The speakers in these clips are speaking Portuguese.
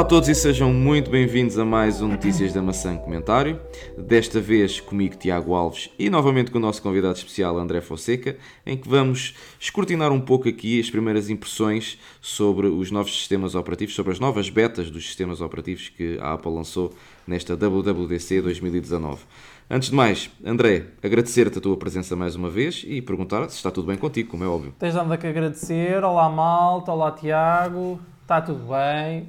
Olá a todos e sejam muito bem-vindos a mais um Notícias da Maçã Comentário. Desta vez comigo Tiago Alves e novamente com o nosso convidado especial André Fonseca, em que vamos escrutinar um pouco aqui as primeiras impressões sobre os novos sistemas operativos, sobre as novas betas dos sistemas operativos que a Apple lançou nesta WWDC 2019. Antes de mais, André, agradecer-te a tua presença mais uma vez e perguntar se está tudo bem contigo, como é óbvio. Tens nada que agradecer. Olá, malta. Olá, Tiago. Está tudo bem.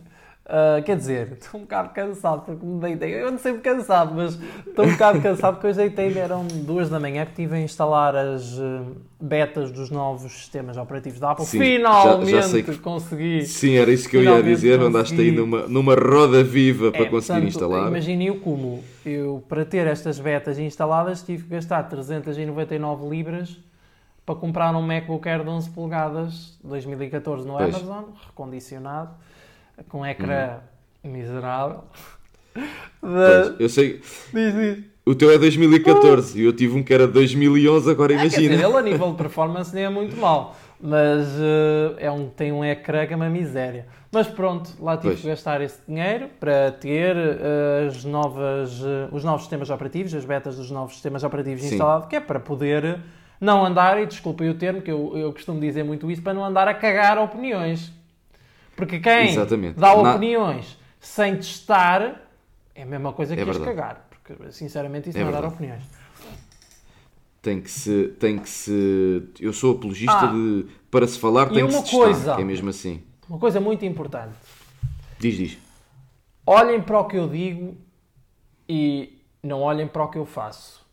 Uh, quer dizer, estou um bocado cansado porque me deitei. Eu não sei cansado, mas estou um bocado cansado porque hoje deitei eram duas da manhã que estive a instalar as uh, betas dos novos sistemas operativos da Apple. Sim, Finalmente já, já que... consegui. Sim, era isso que eu ia dizer. Consegui... Andaste aí numa, numa roda viva para é, conseguir portanto, instalar. Imagine o como. Eu, para ter estas betas instaladas, tive que gastar 399 libras para comprar um MacBook Air de 11 polegadas 2014 no pois. Amazon, recondicionado com um ecrã uhum. miserável. Pois, eu sei. Diz, diz. O teu é 2014 e eu tive um que era 2011, agora imagina. É, dizer, ele a nível de performance nem é muito mal, mas uh, é um, tem um ecrã que é uma miséria. Mas pronto, lá tive pois. que gastar esse dinheiro para ter uh, as novas, uh, os novos sistemas operativos, as betas dos novos sistemas operativos instalados, que é para poder não andar, e desculpem o termo, que eu, eu costumo dizer muito isso, para não andar a cagar opiniões. Porque quem Exatamente. dá opiniões Na... sem testar é a mesma coisa que é cagar. Porque, sinceramente, isso é não é dar opiniões. Tem que se. Tem que se eu sou apologista ah, de. Para se falar, tem que se coisa, testar. É mesmo assim. Uma coisa muito importante. Diz, diz. Olhem para o que eu digo e não olhem para o que eu faço.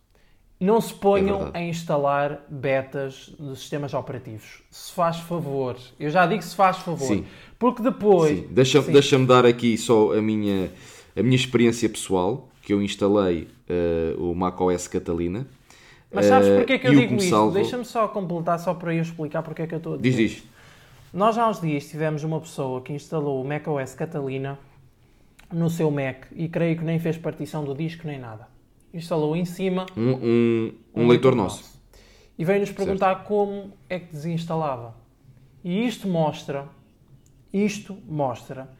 Não se ponham é a instalar betas dos sistemas operativos. Se faz favor. Eu já digo se faz favor. Sim. Porque depois. Deixa-me deixa dar aqui só a minha, a minha experiência pessoal, que eu instalei uh, o macOS Catalina. Mas sabes porquê é que eu digo isso? Salvo... Deixa-me só completar, só para eu explicar porque é que eu estou a dizer. Diz, diz. Nós há uns dias tivemos uma pessoa que instalou o macOS Catalina no seu Mac e creio que nem fez partição do disco nem nada instalou em cima um, um, um, um leitor nosso. nosso. E veio-nos perguntar certo. como é que desinstalava. E isto mostra, isto mostra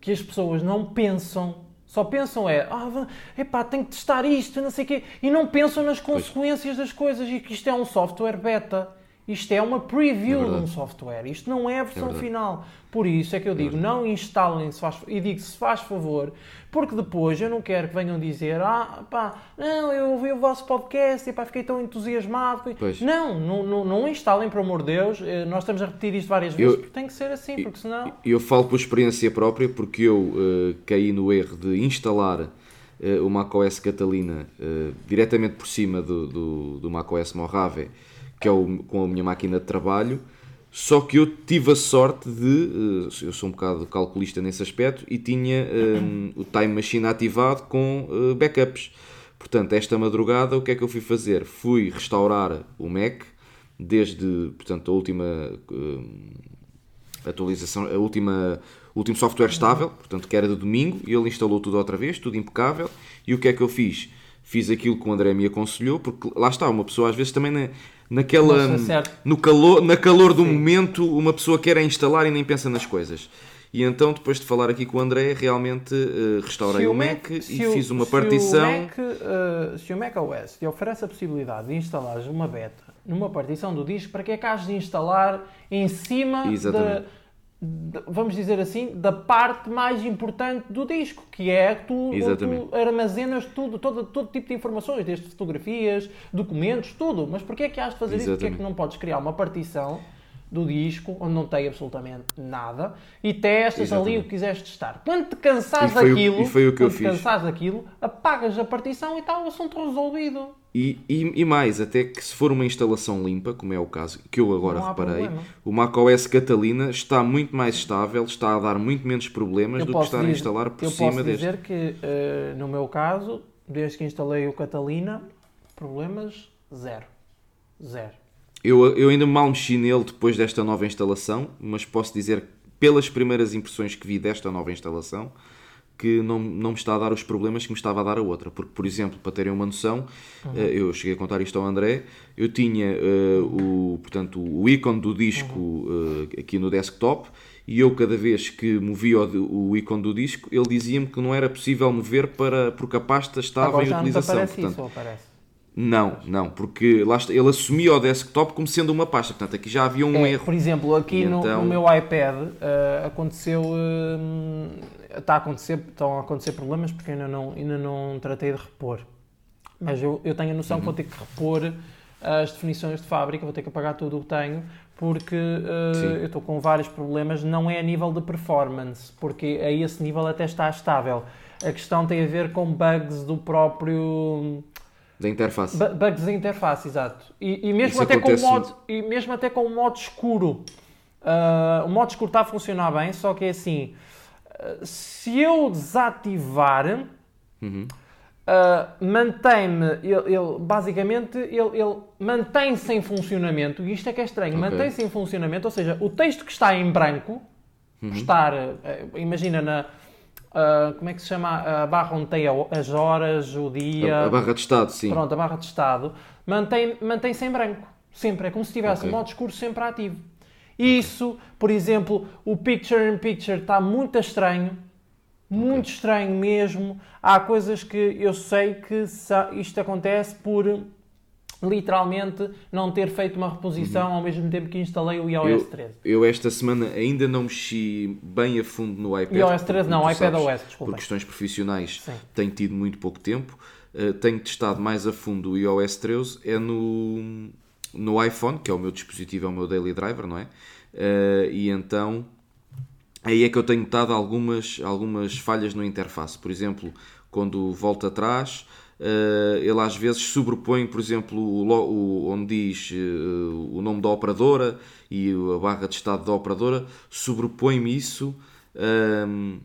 que as pessoas não pensam, só pensam é, ah, epá, tenho que testar isto, não sei o quê, e não pensam nas consequências pois. das coisas e que isto é um software beta. Isto é uma preview é de um software. Isto não é a versão é final. Por isso é que eu digo, é não instalem se faz, e digo se faz favor, porque depois eu não quero que venham dizer, ah, pá, não, eu ouvi o vosso podcast e pá, fiquei tão entusiasmado. Não, não, não, não, instalem, por amor de Deus. Eh, nós estamos a repetir isto várias vezes, eu, porque tem que ser assim, porque senão... Eu, eu falo por experiência própria, porque eu uh, caí no erro de instalar uh, o macOS Catalina uh, diretamente por cima do, do, do macOS Mojave, que é o, com a minha máquina de trabalho, só que eu tive a sorte de. Eh, eu sou um bocado calculista nesse aspecto e tinha um, o Time Machine ativado com uh, backups. Portanto, esta madrugada, o que é que eu fui fazer? Fui restaurar o Mac desde portanto, a última uh, atualização, a última, o último software estável, portanto, que era de domingo, e ele instalou tudo outra vez, tudo impecável. E o que é que eu fiz? Fiz aquilo que o André me aconselhou, porque lá está, uma pessoa às vezes também naquela no calor, na calor do Sim. momento, uma pessoa quer é instalar e nem pensa nas coisas. E então, depois de falar aqui com o André, realmente uh, restaurei o, o Mac, Mac e o, fiz uma partição. Se o, Mac, uh, se o Mac OS te oferece a possibilidade de instalar uma beta numa partição do disco, para que é que has de instalar em cima Exatamente. Vamos dizer assim, da parte mais importante do disco, que é tu, tu armazenas tudo, todo, todo tipo de informações, desde fotografias, documentos, tudo. Mas porquê é que has de fazer Exatamente. isso? Porquê é que não podes criar uma partição do disco onde não tem absolutamente nada e testas Exatamente. ali o que quiseres testar. Quando te cansares daquilo, quando eu te cansares daquilo, apagas a partição e está o assunto resolvido. E, e, e, mais, até que se for uma instalação limpa, como é o caso que eu agora reparei, problema. o macOS Catalina está muito mais estável, está a dar muito menos problemas eu do que estar dizer, a instalar por eu cima posso deste. dizer que, uh, no meu caso, desde que instalei o Catalina, problemas zero. Zero. Eu, eu ainda mal mexi nele depois desta nova instalação, mas posso dizer, pelas primeiras impressões que vi desta nova instalação, que não, não me está a dar os problemas que me estava a dar a outra. Porque, por exemplo, para terem uma noção, uhum. Eh, eu cheguei a contar isto ao André, eu tinha uh, o, portanto, o ícone do disco uhum. uh, aqui no desktop e eu cada vez que movia o, o ícone do disco, ele dizia-me que não era possível mover para, porque a pasta estava Agora em utilização. Não aparece portanto, isso, aparece? Não, não, porque lá ele assumia o desktop como sendo uma pasta, portanto aqui já havia um É, erro. Por exemplo, aqui no, então- no meu iPad eh, aconteceu. eh, está a acontecer, estão a acontecer problemas porque ainda não, ainda não tratei de repor. Mas eu, eu tenho a noção que vou ter que repor as definições de fábrica, vou ter que apagar tudo o que tenho, porque eh, Sim. eu estou com vários problemas, não é a nível de performance, porque a esse nível até está estável. A questão tem a ver com bugs do próprio. Da interface. Bu- Bugs da interface, exato. E, e mesmo, Isso até com modo, e mesmo até com o modo escuro. Ah, o modo escuro está a funcionar bem, só que é assim: ah, se eu desativar, Uhum. ah, mantém-me, ele, ele- basicamente, ele, ele mantém-se em funcionamento, e isto é que é estranho: Ok. mantém-se em funcionamento, ou seja, o texto que está em branco, Uhum. estar, imagina na. Ah, como é que se chama a barra onde tem as horas, o dia. A, barra de estado, sim. Pronto, a barra de estado mantém- mantém-se em branco. Sempre. É como se tivesse Ok. o modo escuro sempre ativo. Isso, por exemplo, o Picture in Picture está muito estranho. Muito estranho mesmo. Há coisas que eu sei que isto acontece por literalmente não ter feito uma reposição ao mesmo tempo que instalei o iOS 13. Eu esta semana ainda não mexi bem a fundo no iPad. iOS 13 porque, não, tu iPad sabes, OS, desculpa. Por questões profissionais Sim. tenho tido muito pouco tempo. Uh, tenho testado mais a fundo o iOS 13 é no, no iPhone, que é o meu dispositivo, é o meu daily driver, não é? Uh, e então aí é que eu tenho notado algumas, algumas falhas na interface. Por exemplo, quando volto atrás, ele às vezes sobrepõe, por exemplo, o, o- onde diz eh, o nome da operadora e a barra de estado da operadora, sobrepõe-me isso. ehm,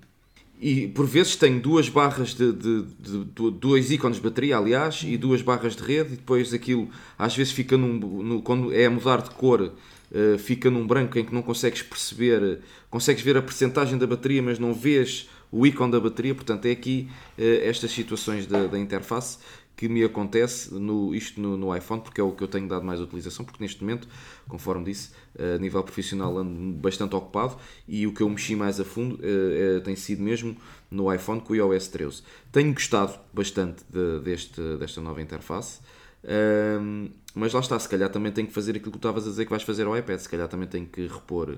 e por vezes tenho duas barras de, de- de- de- dois ícones de bateria, aliás, e duas barras de rede, e depois aquilo às vezes fica num, no- quando é a mudar de cor, eh, fica num branco em que não consegues perceber, consegues ver a percentagem da bateria, mas não vês o ícone da bateria. Portanto, é aqui eh, estas situações da, da interface que me acontece no, isto no, no iPhone, porque é o que eu tenho dado mais utilização, porque neste momento, conforme disse, eh, a nível profissional ando bastante ocupado e o que eu mexi mais a fundo eh, tem sido mesmo no iPhone com o iOS 13. Tenho gostado bastante de- deste, desta nova interface. Ahm, mas lá está, se calhar também tenho que fazer aquilo que tu estavas a dizer que vais fazer ao iPad, se calhar também tenho que repor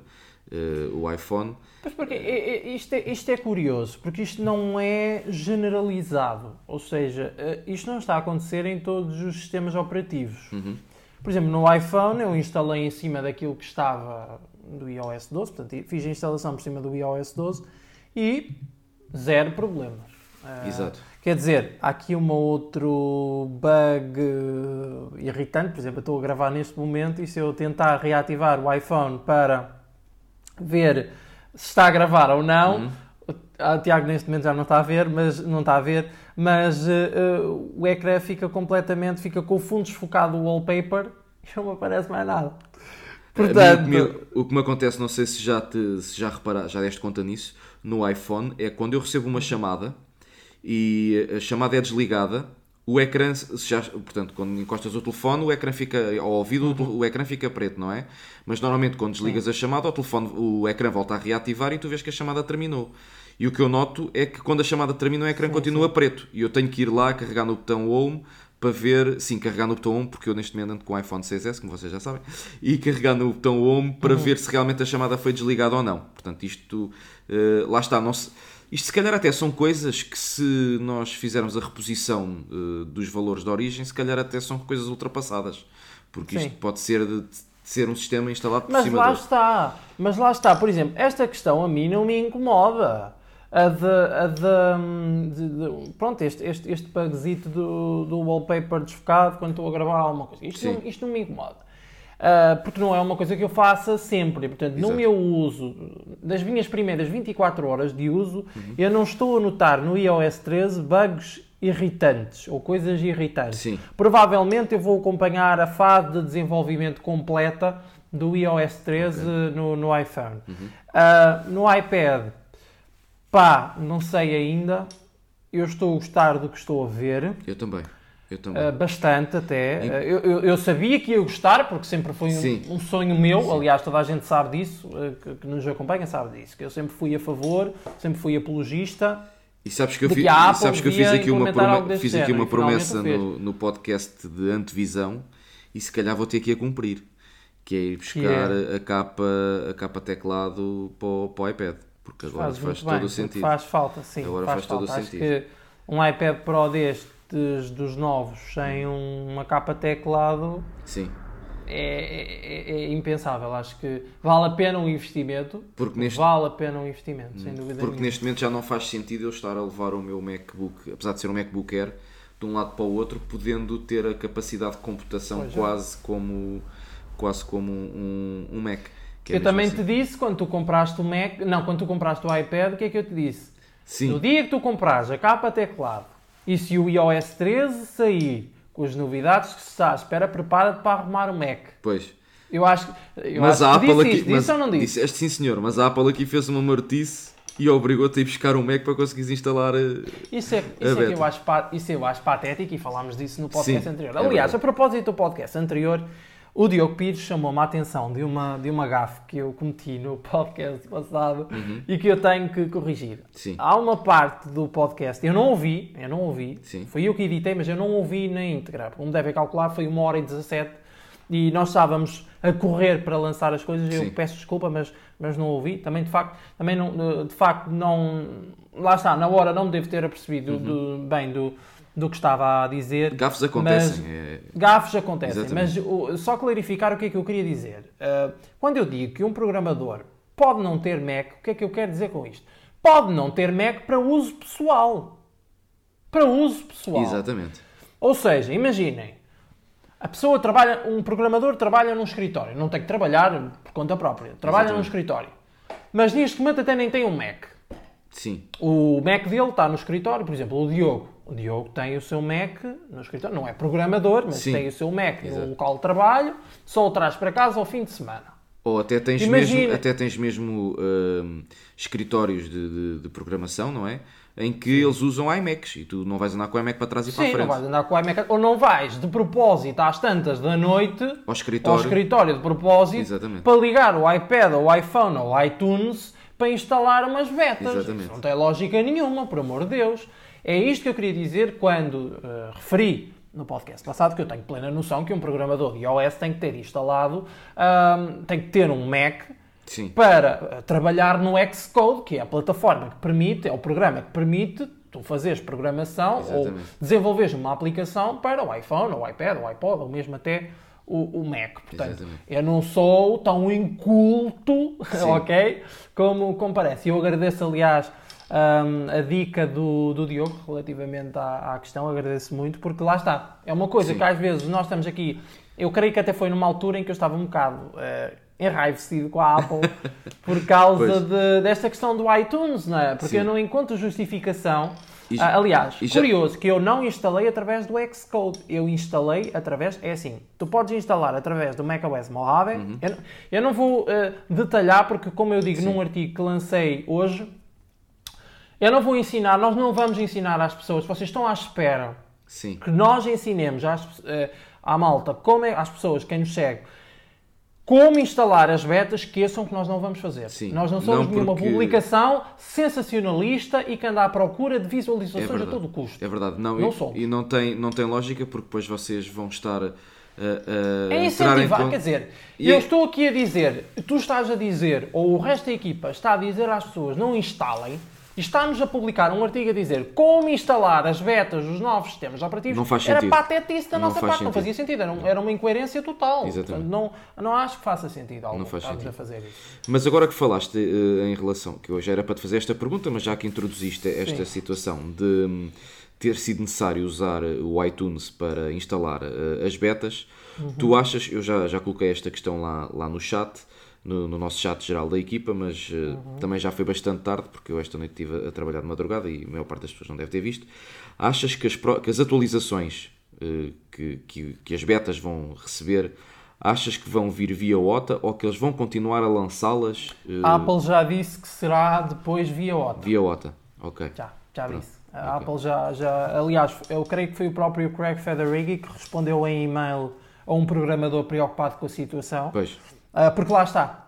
eh, o iPhone. Pois porque isto é, isto é curioso, porque isto não é generalizado. Ou seja, eh, isto não está a acontecer em todos os sistemas operativos. Por exemplo, no iPhone eu instalei em cima daquilo que estava do iOS 12, portanto fiz a instalação por cima do iOS 12 e zero problemas. Eh, Exato. Quer dizer, há aqui um outro bug eh, irritante, por exemplo, eu estou a gravar neste momento e se eu tentar reativar o iPhone para ver se está a gravar ou não. Uhum. O o Tiago neste momento já não está a ver, mas não está a ver, mas eh, eh, o ecrã fica completamente, fica com o fundo desfocado do wallpaper e não me aparece mais nada. A mim, Portanto, o, que me, o que me acontece, não sei se já, te, se já repara, já deste conta nisso, no iPhone, é quando eu recebo uma chamada e a chamada é desligada, o ecrã, já, portanto, quando encostas o telefone, o ecrã fica, ao ouvido, o tel- o ecrã fica preto, não é? Mas normalmente quando desligas a chamada, o telefone, o ecrã volta a reativar e tu vês que a chamada terminou. E o que eu noto é que quando a chamada termina, o ecrã continua preto. E eu tenho que ir lá carregar no botão Home para ver, sim, carregar no botão Home, porque eu neste momento ando com o iPhone 6S, como vocês já sabem, e carregar no botão Home para ver se realmente a chamada foi desligada ou não. Portanto, isto, eh, lá está, não se- isto se calhar até são coisas que se nós fizermos a reposição eh, dos valores de origem, se calhar até são coisas ultrapassadas, porque isto Sim. pode ser de, de ser um sistema instalado por Mas cima lá do- está, mas lá está, por exemplo, esta questão a mim não me incomoda. A de, a de, hum, de- pronto, este, este, este bugzito do, do wallpaper desfocado quando estou a gravar alguma coisa. Isto, não, isto não me incomoda. Ah, porque não é uma coisa que eu faça sempre. Portanto, no Exato. meu uso, das minhas primeiras 24 horas de uso, Uhum. eu não estou a notar no iOS 13 bugs irritantes ou coisas irritantes. Sim. Provavelmente eu vou acompanhar a fase de desenvolvimento completa do iOS 13 no, no iPhone. Ah, no iPad, pá, não sei ainda. Eu estou a gostar do que estou a ver. Eu também. Eu também. Uh, bastante até. Uh, eu, eu, eu, sabia que ia gostar, porque sempre foi um, um sonho meu. Sim. Aliás, toda a gente sabe disso, uh, que, que, nos acompanha sabe disso. Que eu sempre fui a favor, sempre fui apologista. E sabes que eu, fi, sabes que eu fiz aqui uma, prome fiz aqui uma promessa no, no podcast de antevisão e se calhar vou ter que a cumprir. Que é ir buscar é. A, capa, a capa teclado para o, para o iPad. Porque agora faz, faz todo o sentido. Faz falta, sim. Agora faz, faz todo o sentido. que um iPad Pro deste dos novos sem uma capa teclado Sim. É, é, é, impensável. Acho que vale a pena um investimento. Porque neste... Vale a pena um investimento, sem dúvida. Porque nenhuma. neste momento já não faz sentido eu estar a levar o meu MacBook, apesar de ser um MacBook Air, de um lado para o outro, podendo ter a capacidade de computação pois é. quase é. como quase como um, um Mac. É eu também assim. te disse quando tu compraste o Mac, não, quando tu compraste o iPad, o que é que eu te disse? Sim. No dia que tu comprares a capa teclado e se o iOS 13 sair com as novidades que se está à espera, prepara-te para arrumar o Mac. Pois. Eu acho, eu mas acho a Apple aqui, disse, mas, ou não disse? Disseste sim senhor, mas a Apple aqui fez uma martice e obrigou-te a ir buscar um Mac para conseguires instalar a, isso é, isso, é que eu acho, isso eu acho patético e falámos disso no podcast sim, anterior. É Aliás, é a propósito do podcast anterior, o Diogo Pires chamou-me a atenção de uma, de uma gafe que eu cometi no podcast passado uhum. e que eu tenho que corrigir. Sim. Há uma parte do podcast, eu não ouvi, eu não ouvi, Sim. foi eu que editei, mas eu não ouvi na íntegra. Como devem calcular, foi uma hora e 17 e nós estávamos a correr para lançar as coisas. Eu Sim. peço desculpa, mas, mas não ouvi. Também, de facto, também não, de facto, não. Lá está, na hora não me devo ter apercebido uhum. do, bem do do que estava a dizer. Gafes acontecem. Mas, é... Gafes acontecem, Exatamente. mas só clarificar o que é que eu queria dizer. Uh, quando eu digo que um programador pode não ter Mac, o que é que eu quero dizer com isto? Pode não ter Mac para uso pessoal. Para uso pessoal. Exatamente. Ou seja, imaginem, a pessoa trabalha, um programador trabalha num escritório, não tem que trabalhar por conta própria, trabalha Exatamente. num escritório. Mas neste momento até nem tem um Mac. Sim. O Mac dele está no escritório, por exemplo, o Diogo. O Diogo tem o seu Mac no escritório, não é programador, mas Sim. tem o seu Mac Exato. no local de trabalho, só o traz para casa ao fim de semana. Ou até tens Imagina... mesmo, até tens mesmo uh, escritórios de, de, de, programação, não é? Em que Sim. eles usam iMacs e tu não vais andar com o iMac para trás e Sim, para a frente. não vais andar com o iMac, ou não vais de propósito às tantas da noite ao escritório, ao escritório de propósito Exatamente. para ligar o iPad ou o iPhone ou o iTunes para instalar umas betas. Exatamente. Isso não tem lógica nenhuma, por amor de Deus. É isto que eu queria dizer quando uh, referi no podcast passado que eu tenho plena noção que um programador de iOS tem que ter instalado, um, tem que ter um Mac Sim. para uh, trabalhar no Xcode, que é a plataforma que permite, é o programa que permite tu fazeres programação Exatamente. ou desenvolveres uma aplicação para o iPhone, ou o iPad, ou o iPod, ou mesmo até o, o Mac. Portanto, Exatamente. eu não sou tão inculto, ok? Como, como parece. Eu agradeço, aliás, um, a dica do, do Diogo relativamente à, à, questão, agradeço muito, porque lá está. É uma coisa Sim. que às vezes nós estamos aqui. Eu creio que até foi numa altura em que eu estava um bocado uh, enraivecido com a Apple por causa de, desta questão do iTunes, não é? Porque Sim. eu não encontro justificação e, ah, aliás, já... curioso que eu não instalei através do Xcode, eu instalei através, é assim, tu podes instalar através do macOS Mojave, uhum. eu, eu, não vou uh, detalhar porque como eu digo Sim. num artigo que lancei hoje, eu não vou ensinar, nós não vamos ensinar às pessoas, vocês estão à espera Sim. que nós ensinemos às, uh, à malta, como é, às pessoas, quem nos segue, como instalar as betas, esqueçam que nós não vamos fazer. Sim, nós não somos não nenhuma publicação sensacionalista e que anda à procura de visualizações é a todo custo. É verdade, não, não e, somos. e não, tem, não tem lógica porque depois vocês vão estar a. Uh, é incentivar, quer dizer, e eu é... estou aqui a dizer, tu estás a dizer, ou o resto da equipa está a dizer às pessoas não instalem, está-nos a publicar um artigo a dizer como instalar as betas dos novos sistemas operativos, não faz era sentido. patetice da nossa parte, sentido. não fazia sentido, era, um, era uma incoerência total. Portanto, não, não acho que faça sentido algo não faz sentido. a fazer isso. Mas agora que falaste uh, em relação, que hoje era para te fazer esta pergunta, mas já que introduziste esta Sim. situação de um, ter sido necessário usar o iTunes para instalar uh, as betas, uhum. tu achas, eu já, já coloquei esta questão lá, lá no chat, no, no, nosso chat geral da equipa, mas uh, uhum. também já foi bastante tarde, porque eu esta noite estive a, trabalhar de madrugada e a maior parte das pessoas não deve ter visto. Achas que as, que as atualizações uh, que, que, que, as betas vão receber, achas que vão vir via OTA ou que eles vão continuar a lançá-las? Uh... A Apple já disse que será depois via OTA. Via OTA, ok. Já, já disse. A okay. Apple já, já. Aliás, eu creio que foi o próprio Craig Federighi que respondeu em e-mail a um programador preocupado com a situação. Pois. Uh, porque lá está.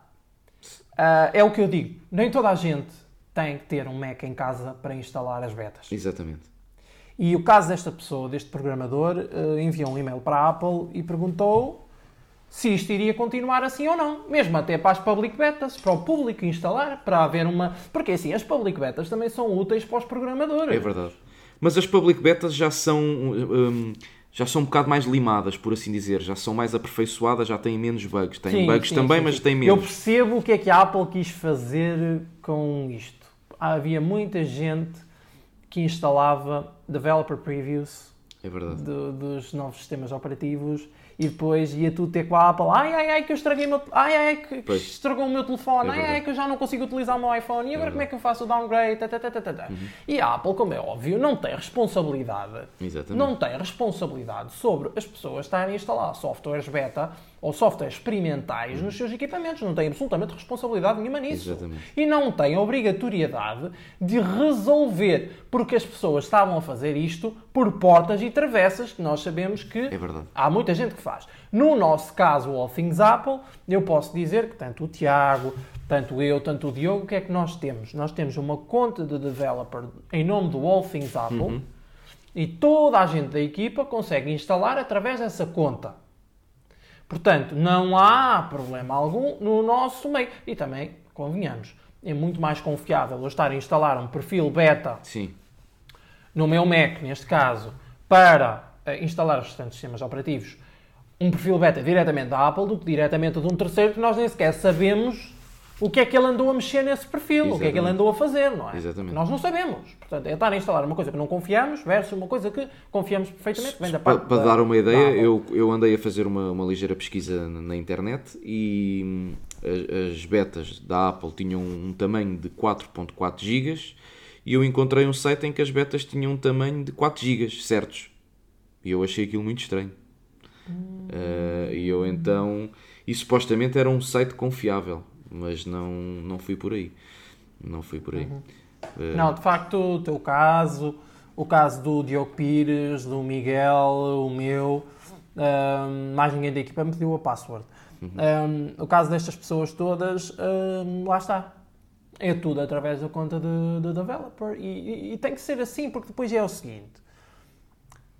Uh, é o que eu digo. Nem toda a gente tem que ter um Mac em casa para instalar as betas. Exatamente. E o caso desta pessoa, deste programador, uh, enviou um e-mail para a Apple e perguntou se isto iria continuar assim ou não, mesmo até para as public betas, para o público instalar, para haver uma. Porque assim, as public betas também são úteis para os programadores. É verdade. Mas as public betas já são. Um, já são um bocado mais limadas, por assim dizer, já são mais aperfeiçoadas, já têm menos bugs. Têm sim, bugs sim, também, sim, mas têm menos. Eu percebo o que é que a Apple quis fazer com isto. Havia muita gente que instalava developer previews é do, dos novos sistemas operativos e depois ia tu ter com a Apple, ai ai ai que eu estraguei meu, ai ai que pois. estragou o meu telefone, é ai ai que eu já não consigo utilizar o meu iPhone, e agora é como é que eu faço o downgrade, uhum. E a Apple, como é óbvio, não tem responsabilidade, Exatamente. não tem responsabilidade sobre as pessoas estarem a instalar softwares beta ou softwares experimentais nos seus equipamentos. Não tem absolutamente responsabilidade nenhuma nisso. Exatamente. E não tem obrigatoriedade de resolver, porque as pessoas estavam a fazer isto por portas e travessas, que nós sabemos que é há muita gente que faz. No nosso caso, o All Things Apple, eu posso dizer que tanto o Tiago, tanto eu, tanto o Diogo, o que é que nós temos? Nós temos uma conta de developer em nome do All Things Apple uhum. e toda a gente da equipa consegue instalar através dessa conta. Portanto, não há problema algum no nosso meio. E também, convenhamos, é muito mais confiável eu estar a instalar um perfil beta Sim. no meu Mac, neste caso, para eh, instalar os restantes sistemas operativos, um perfil beta diretamente da Apple do que diretamente de um terceiro que nós nem sequer sabemos o que é que ele andou a mexer nesse perfil, Exatamente. o que é que ele andou a fazer, não é? Exatamente. Nós não sabemos. Portanto, é estar a instalar uma coisa que não confiamos versus uma coisa que confiamos perfeitamente, vem da parte Para, para dar uma ideia, eu, eu andei a fazer uma, uma ligeira pesquisa na internet e hum, as, as betas da Apple tinham um tamanho de 4.4 GB e eu encontrei um site em que as betas tinham um tamanho de 4 GB, certos. E eu achei aquilo muito estranho. Hum. Uh, e eu então... E supostamente era um site confiável mas não, não fui por aí. Não fui por aí. Uhum. Uh... Não, de facto, o teu caso, o caso do Diogo Pires, do Miguel, o meu, um, mais ninguém da equipa me pediu a password. Uhum. Um, o caso destas pessoas todas, um, lá está. É tudo através da conta de, de developer e, e, e, tem que ser assim, porque depois é o seguinte: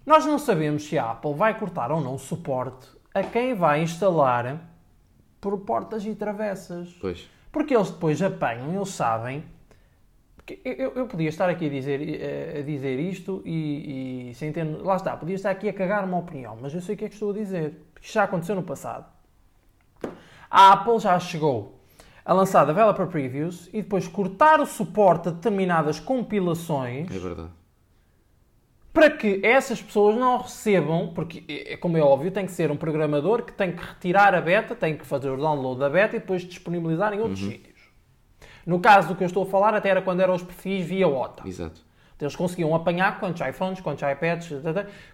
nós não sabemos se a Apple vai cortar ou não o suporte a quem vai instalar por portas e travessas. Pois. Porque eles depois apanham, eles sabem. Eu, eu podia estar aqui a dizer, a dizer isto e, e sem ter. Lá está, podia estar aqui a cagar uma opinião, mas eu sei o que é que estou a dizer. Porque isto já aconteceu no passado. A Apple já chegou a lançar developer previews e depois cortar o suporte a determinadas compilações. É verdade para que essas pessoas não recebam, porque, como é óbvio, tem que ser um programador que tem que retirar a beta, tem que fazer o download da beta e depois disponibilizar em outros uhum. sítios. No caso do que eu estou a falar, até era quando eram os perfis via OTA. Exato. Eles conseguiam apanhar quantos iPhones, quantos iPads,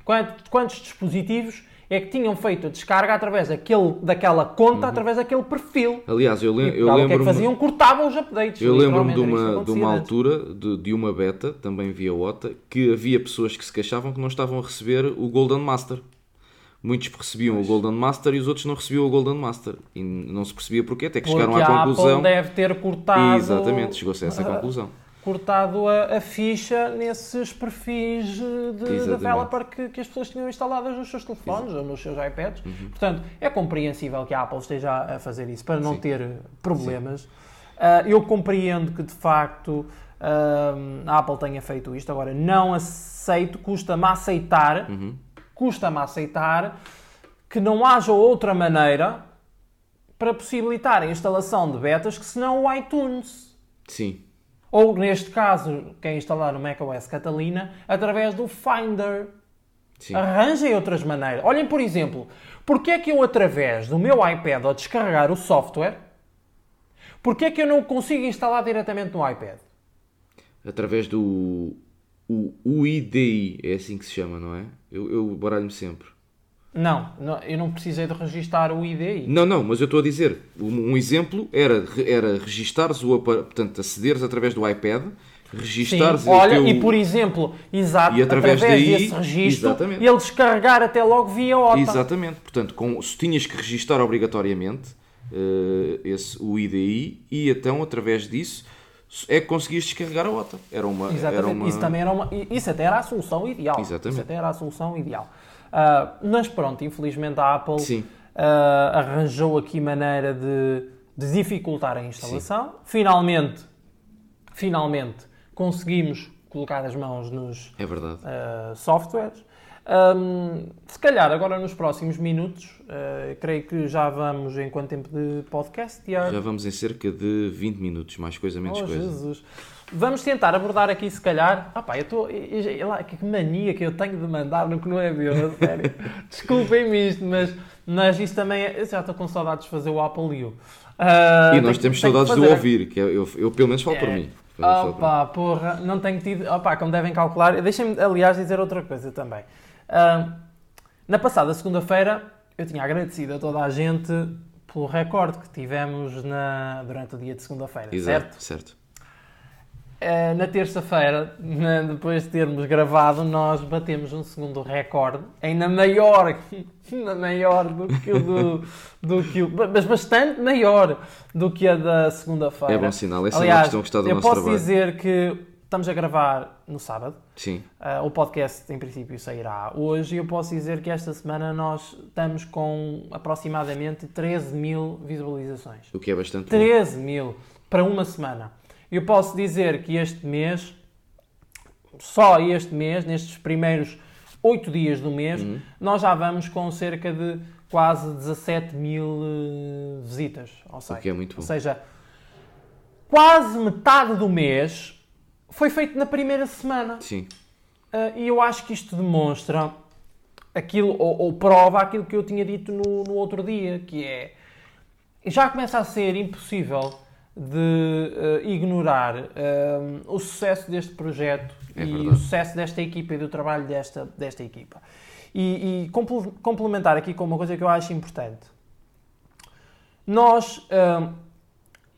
quantos, quantos dispositivos é que tinham feito a descarga através daquele, daquela conta, uhum. através daquele perfil. Aliás, eu, le eu lembro. O que é que faziam? Cortavam os updates. Eu lembro-me de uma, de uma altura, de, de uma beta, também via OTA, que havia pessoas que se queixavam que não estavam a receber o Golden Master. Muitos recebiam pois. o Golden Master e os outros não recebiam o Golden Master. E não se percebia porquê, até que Porque chegaram à conclusão. Apple deve ter cortado. Exatamente, chegou-se a essa conclusão cortado a, a, ficha nesses perfis de developer que, que, as pessoas tinham instaladas nos seus telefones Exato. ou nos seus iPads. Uhum. Portanto, é compreensível que a Apple esteja a fazer isso para não Sim. ter problemas. Uh, eu compreendo que de facto uh, a Apple tenha feito isto. Agora, não aceito, custa-me aceitar, uhum. custa-me aceitar que não haja outra maneira para possibilitar a instalação de betas que senão o iTunes. Sim. Ou, neste caso, quem instalar no macOS Catalina, através do Finder. Sim. Arranjem outras maneiras. Olhem, por exemplo, porque é que eu, através do meu iPad, ao descarregar o software, porque é que eu não consigo instalar diretamente no iPad? Através do o UIDI, é assim que se chama, não é? Eu, eu baralho-me sempre. Não, não, eu não precisei de registar o ID. Não, não, mas eu estou a dizer, um, um exemplo era, era registares o portanto, acederes através do iPad, registares Sim, olha, teu... e por exemplo, exato, E através daí- desse registro, exatamente. ele descarregar até logo via OTA. Exatamente. Portanto, com, se tinhas que registar obrigatoriamente eh, esse, o IDI e então, através disso, é que conseguias descarregar a OTA. Era uma... Exatamente. Era uma... Isso também era uma. Isso até era a solução ideal. Exatamente. Isso até era a solução ideal. Ah, mas pronto, infelizmente a Apple Sim. ah, arranjou aqui maneira de, de dificultar a instalação. Finalmente, finalmente conseguimos colocar as mãos nos É uh, softwares. Um, se calhar agora nos próximos minutos, uh, creio que já vamos em quanto tempo de podcast, Tiago? Já vamos em cerca de 20 minutos, mais coisa, menos Oh, coisa. Jesus. Vamos tentar abordar aqui, se calhar. Ah, pá, eu estou. Que mania que eu tenho de mandar no que não é meu, a sério. Desculpem-me isto, mas, mas isso também é. Eu já estou com saudades de fazer o Apple U. Ah, E nós temos saudades de ouvir, que é- eu, eu, pelo menos falo por É. por mim. Opa, porra, não tenho tido. Opa, como devem calcular, deixem-me, aliás, dizer outra coisa também. Ah, na passada segunda-feira, eu tinha agradecido a toda a gente pelo recorde que tivemos na, durante o dia de segunda-feira, certo? Certo. Ah, na terça-feira, depois de termos gravado, nós batemos um segundo recorde, ainda maior, ainda maior do que o do, do que o, mas bastante maior do que a da segunda-feira. É bom sinal, é sinal que Aliás, estão a gostar do eu nosso posso trabalho. dizer que estamos a gravar no sábado. Sim, Ah, o podcast, em princípio, sairá hoje. E eu posso dizer que esta semana nós estamos com aproximadamente 13 mil visualizações. o que é bastante bom. 13 mil para uma semana. Eu posso dizer que este mês, só este mês, nestes primeiros 8 dias do mês, Uhum. nós já vamos com cerca de quase 17 mil eh, visitas ao site. que é muito bom. Ou seja, quase metade do mês foi feito na primeira semana. Sim, Ah, e eu acho que isto demonstra aquilo, ou, ou prova aquilo que eu tinha dito no, no outro dia, que é já começa a ser impossível de ah, ignorar ah, o sucesso deste projeto É e verdade. o sucesso desta equipa e do trabalho desta, desta equipa. E, e comple- complementar aqui com uma coisa que eu acho importante. Nós ah,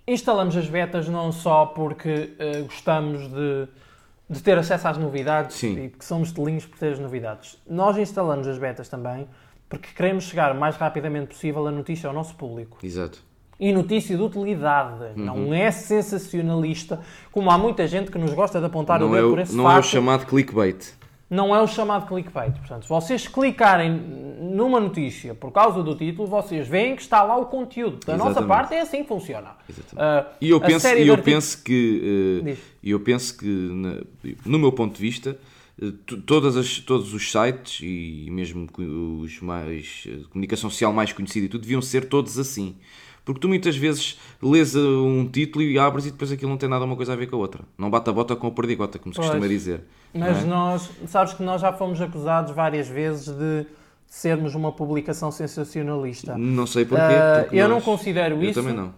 instalamos as betas não só porque gostamos de, de ter acesso às novidades Sim. e porque somos telinhos por ter as novidades. Nós instalamos as betas também porque queremos chegar o mais rapidamente possível a notícia ao nosso público. exato. E notícia de utilidade, Uhum. não é sensacionalista, como há muita gente que nos gosta de apontar o Não, é dedo o, por esse não é o chamado clickbait. Não é o chamado clickbait. Portanto, se vocês clicarem numa notícia por causa do título, vocês veem que está lá o conteúdo. Da nossa Exatamente. parte é assim que funciona. Ah, E eu penso, e de eu artigos- penso que, e eu penso que na- no meu ponto de vista, eh, todas as, todos os sites e mesmo os mais eh, comunicação social mais conhecida e tudo deviam ser todos assim. Porque tu muitas vezes lês um título e abres e depois aquilo não tem nada uma coisa a ver com a outra. Não bate a bota com a perdigota, como se Pois. costuma dizer. Mas não é? nós, sabes que nós já fomos acusados várias vezes de sermos uma publicação sensacionalista. Não sei porquê. Porque eu não nós- considero eu isso. também não.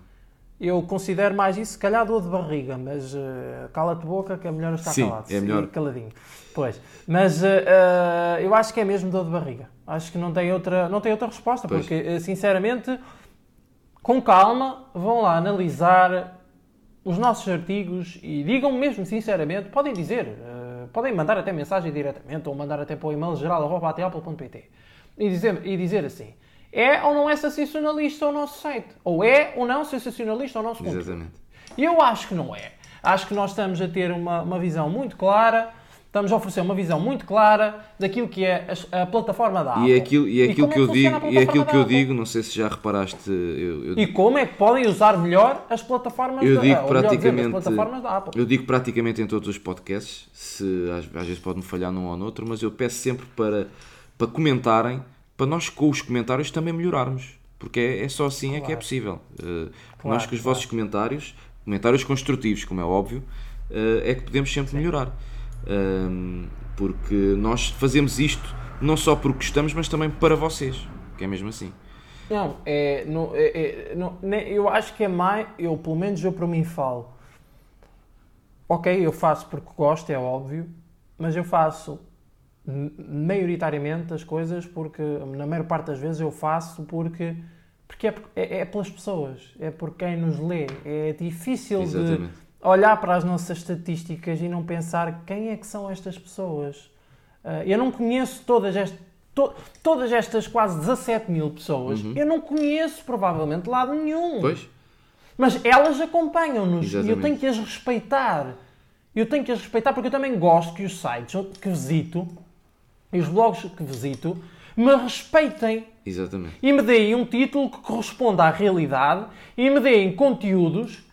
Eu considero mais isso, se calhar, dor de barriga, mas eh, cala-te boca que é melhor estar Sim, calado. é melhor. E caladinho. Pois. Mas eh, eu acho que é mesmo dor de barriga. Acho que não tem outra, não tem outra resposta, Pois. porque, sinceramente, com calma, vão lá analisar os nossos artigos e digam mesmo sinceramente, podem dizer, eh, podem mandar até mensagem diretamente ou mandar até para o e-mail geral.apple.pt e dizer, e dizer assim, é ou não é sensacionalista o nosso site? Ou é ou não sensacionalista o nosso conteúdo? Exatamente. Eu acho que não é. Acho que nós estamos a ter uma, uma visão muito clara, estamos a oferecer uma visão muito clara daquilo que é a, a plataforma da Apple. E é aquilo, e é aquilo como que eu funciona a digo, e é aquilo que eu Apple. digo, não sei se já reparaste, eu, eu- E como é que podem usar melhor as plataformas Eu da digo praticamente, as plataformas da Apple. eu digo praticamente em todos os podcasts, se às, às vezes pode-me falhar num ou noutro, mas eu peço sempre para, para comentarem, para nós com os comentários também melhorarmos, porque é, é só assim é que é Claro. possível. Uh, Claro, nós com os claro. vossos comentários, comentários construtivos, como é óbvio, uh, é que podemos sempre melhorar. Um, porque nós fazemos isto não só porque gostamos, mas também para vocês, que é mesmo assim. Não, é, não, é, é- não, eu acho que é mais, eu pelo menos eu para mim falo, ok, eu faço porque gosto, é óbvio, mas eu faço maioritariamente as coisas porque, na maior parte das vezes eu faço porque, porque é, é, é pelas pessoas, é por quem nos lê, é difícil de, Exatamente. Olhar para as nossas estatísticas e não pensar quem é que são estas pessoas. Uh, eu não conheço todas to, todas estas quase 17 mil pessoas. Uhum. Eu não conheço provavelmente lado nenhum. Pois. Mas elas acompanham-nos e eu tenho que as respeitar. Eu tenho que as respeitar porque eu também gosto que os sites que visito e os blogs que visito me respeitem. Exatamente. E me deem um título que corresponda à realidade e me deem conteúdos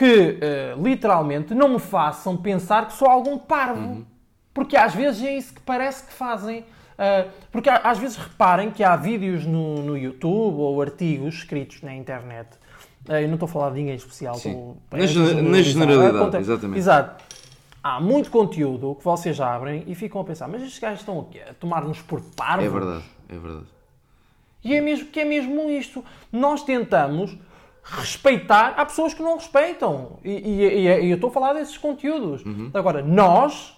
que uh, literalmente não me façam pensar que sou algum parvo. Uhum. Porque às vezes é isso que parece que fazem. Uh, porque às vezes reparem que há vídeos no, no YouTube ou artigos escritos na internet. Uh, eu não estou a falar de ninguém especial. Estou, na, na generalidade, exatamente. Exato. Há muito conteúdo que vocês abrem e ficam a pensar, mas estes gajos estão aqui a tomar-nos por parvos. É verdade, é verdade. E é mesmo que é mesmo isto. Nós tentamos respeitar. Há pessoas que não respeitam. E, e, e eu estou a falar desses conteúdos. Uhum. Agora, nós,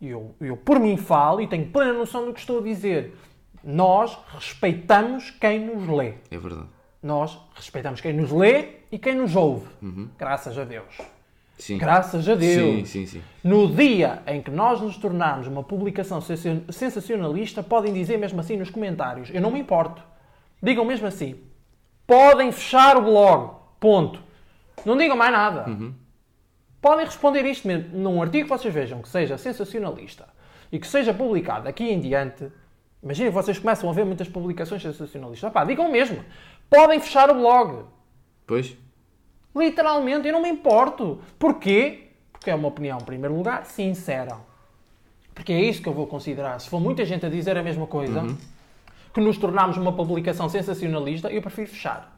eu, eu por mim falo e tenho plena noção do que estou a dizer, nós respeitamos quem nos lê. É verdade. Nós respeitamos quem nos lê e quem nos ouve. Uhum. Graças a Deus. Sim. Graças a Deus. Sim, sim, sim. No dia em que nós nos tornarmos uma publicação sensacionalista, podem dizer mesmo assim nos comentários. Eu não me importo. Digam mesmo assim podem fechar o blog. Ponto. Não digam mais nada. Uhum. Podem responder isto mesmo num artigo que vocês vejam que seja sensacionalista e que seja publicado aqui em diante. Imaginem, vocês começam a ver muitas publicações sensacionalistas. Opá, digam mesmo. Podem fechar o blog. Pois. Literalmente, eu não me importo. Porquê? Porque é uma opinião, em primeiro lugar, sincera. Porque é isso que eu vou considerar. Se for muita gente a dizer a mesma coisa, uhum que nos tornámos uma publicação sensacionalista, eu prefiro fechar.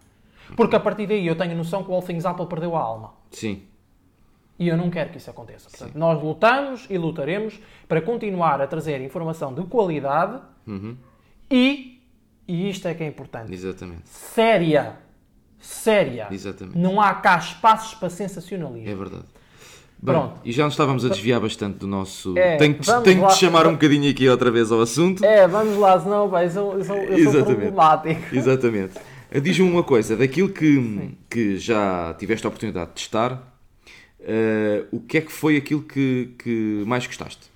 Porque a partir daí eu tenho noção que o All Things Apple perdeu a alma. Sim. E eu não quero que isso aconteça. Portanto, nós lutamos e lutaremos para continuar a trazer informação de qualidade uhum. e, e isto é que é importante, Exatamente. séria. Séria. Exatamente. Não há cá espaços para sensacionalismo. É verdade. Bem, Pronto. E já nos estávamos a desviar bastante do nosso. É, tenho que, tenho te chamar um bocadinho aqui outra vez ao assunto. É, vamos lá, senão vai, eu sou, eu sou, eu sou problemático. Exatamente. Diz-me uma coisa, daquilo que, que já tiveste a oportunidade de testar, uh, o que é que foi aquilo que, que mais gostaste?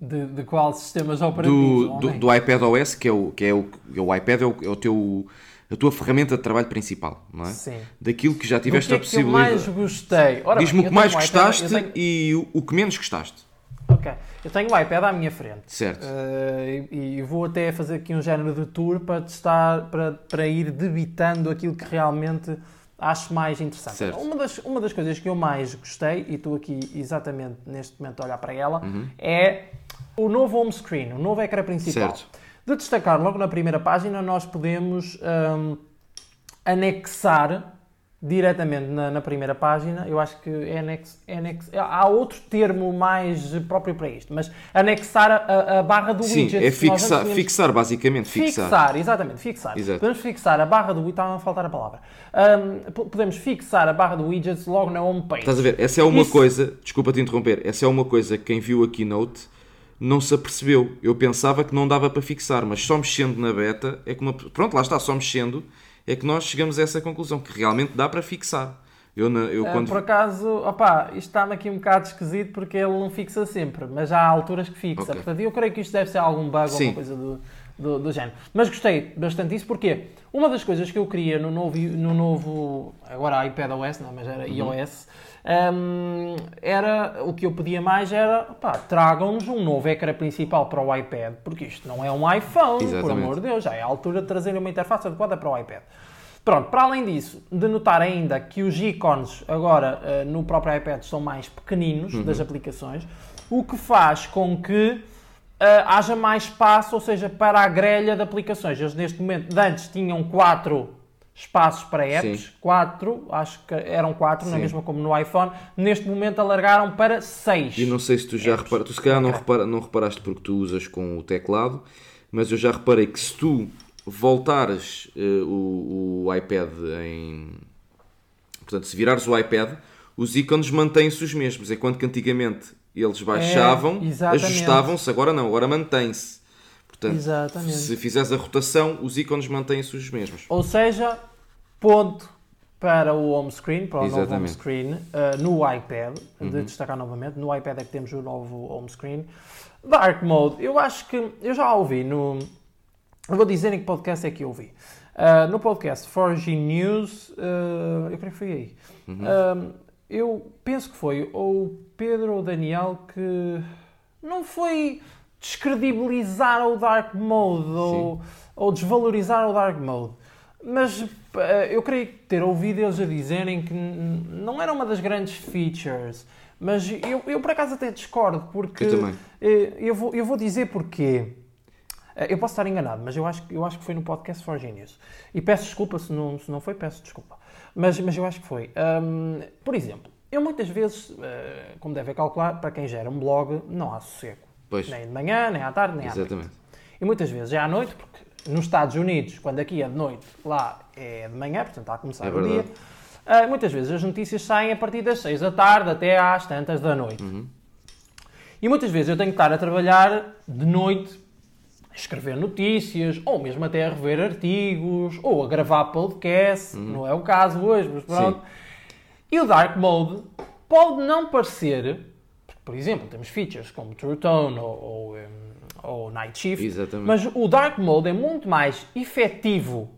De, de qual sistemas operativos? Do, do, do iPad OS, que é o, que é o, é o iPad, é o, é o teu a tua ferramenta de trabalho principal, não é? Sim. Daquilo que já tiveste que a possibilidade. É que eu mais gostei. Diz-me o que mais gostaste tenho... e o, o, que menos gostaste. Ok. Eu tenho o iPad à minha frente. Certo. Uh, e, e, vou até fazer aqui um género de tour para testar, para, para ir debitando aquilo que realmente acho mais interessante. Certo. Uma, das, uma das coisas que eu mais gostei, e estou aqui exatamente neste momento a olhar para ela, uhum. é o novo home screen, o novo ecrã principal. Certo de destacar logo na primeira página, nós podemos um, anexar diretamente na, na, primeira página, eu acho que é anex, é anex, há outro termo mais próprio para isto, mas anexar a, a barra do Sim, widget. Sim, é fixar, fixar, basicamente, fixar. Fixar, exatamente, fixar. Exato. Podemos fixar a barra do widget, estava a faltar a palavra. Um, podemos fixar a barra do widget logo na home page. Estás a ver, essa é uma Isso... coisa, desculpa te interromper, essa é uma coisa que quem viu a Keynote não se apercebeu. Eu pensava que não dava para fixar, mas só mexendo na beta é que uma... Pronto, lá está, só mexendo é que nós chegamos a essa conclusão, que realmente dá para fixar. Eu, eu eh, quando... Por acaso, opá, isto está-me aqui um bocado esquisito porque ele não fixa sempre, mas há alturas que fixa. Okay. Portanto, eu creio que isto deve ser algum bug Sim. ou alguma coisa do, do, do, género. Mas gostei bastante disso porque uma das coisas que eu queria no novo, no novo agora iPad OS, não, mas era uhum. iOS, um, era, o que eu pedia mais era, tragam-nos um novo ecrã principal para o iPad, porque isto não é um iPhone, Exatamente. por amor de Deus, já é a altura de trazer uma interface adequada para o iPad. Pronto, para além disso, de notar ainda que os ícones agora uh, no próprio iPad são mais pequeninos uhum. das aplicações, o que faz com que uh, haja mais espaço, ou seja, para a grelha de aplicações. Eles neste momento, antes tinham quatro espaços para apps, Sim. quatro, acho que eram quatro, não é mesmo como no iPhone, neste momento alargaram para seis. E não sei se tu já reparaste, tu se calhar okay. não, repara, não reparaste porque tu usas com o teclado, mas eu já reparei que se tu voltares uh, o, o iPad em. Portanto, se virares o iPad, os ícones mantêm-se os mesmos, enquanto que antigamente eles baixavam, é, ajustavam-se, agora não, agora mantém-se. Portanto, Exatamente. se fizeres a rotação, os ícones mantêm-se os mesmos. Ou seja, ponto para o home screen, para o Exatamente. novo home screen, uh, no iPad, uhum. de destacar novamente, no iPad é que temos o novo home screen. Dark Mode, eu acho que, eu já ouvi no, eu vou dizer em que podcast é que eu ouvi. Uh, no podcast 4G News, uh, eu creio que foi aí, uhum. eu penso que foi o Pedro ou o Daniel que não foi descredibilizar o Dark Mode ou, ou desvalorizar o Dark Mode, mas eu creio ter ouvido eles a dizerem que não era uma das grandes features. Mas eu, eu por acaso até discordo, porque. Eu também. Eh, eu vou, eu vou dizer porquê. Eh, eu posso estar enganado, mas eu acho, eu acho que foi no podcast For Genius. E peço desculpa se não, se não foi, peço desculpa. Mas, mas eu acho que foi. Um, por exemplo, eu muitas vezes, como devem calcular, para quem gera um blog, não há sossego. Pois. Nem de manhã, nem à tarde, nem Exatamente. à noite. E muitas vezes é à noite, porque nos Estados Unidos, quando aqui é de noite, lá é de manhã, portanto está a começar é o dia. Uh, muitas vezes as notícias saem a partir das 6 da tarde até às tantas da noite. Uhum. E muitas vezes eu tenho que estar a trabalhar de noite, a escrever notícias, ou mesmo até a rever artigos, ou a gravar podcast, uhum. não é o caso hoje, mas pronto. Sim. E o Dark Mode pode não parecer, por exemplo, temos features como True Tone ou, ou ou Night Shift. Exatamente. Mas o Dark Mode é muito mais efetivo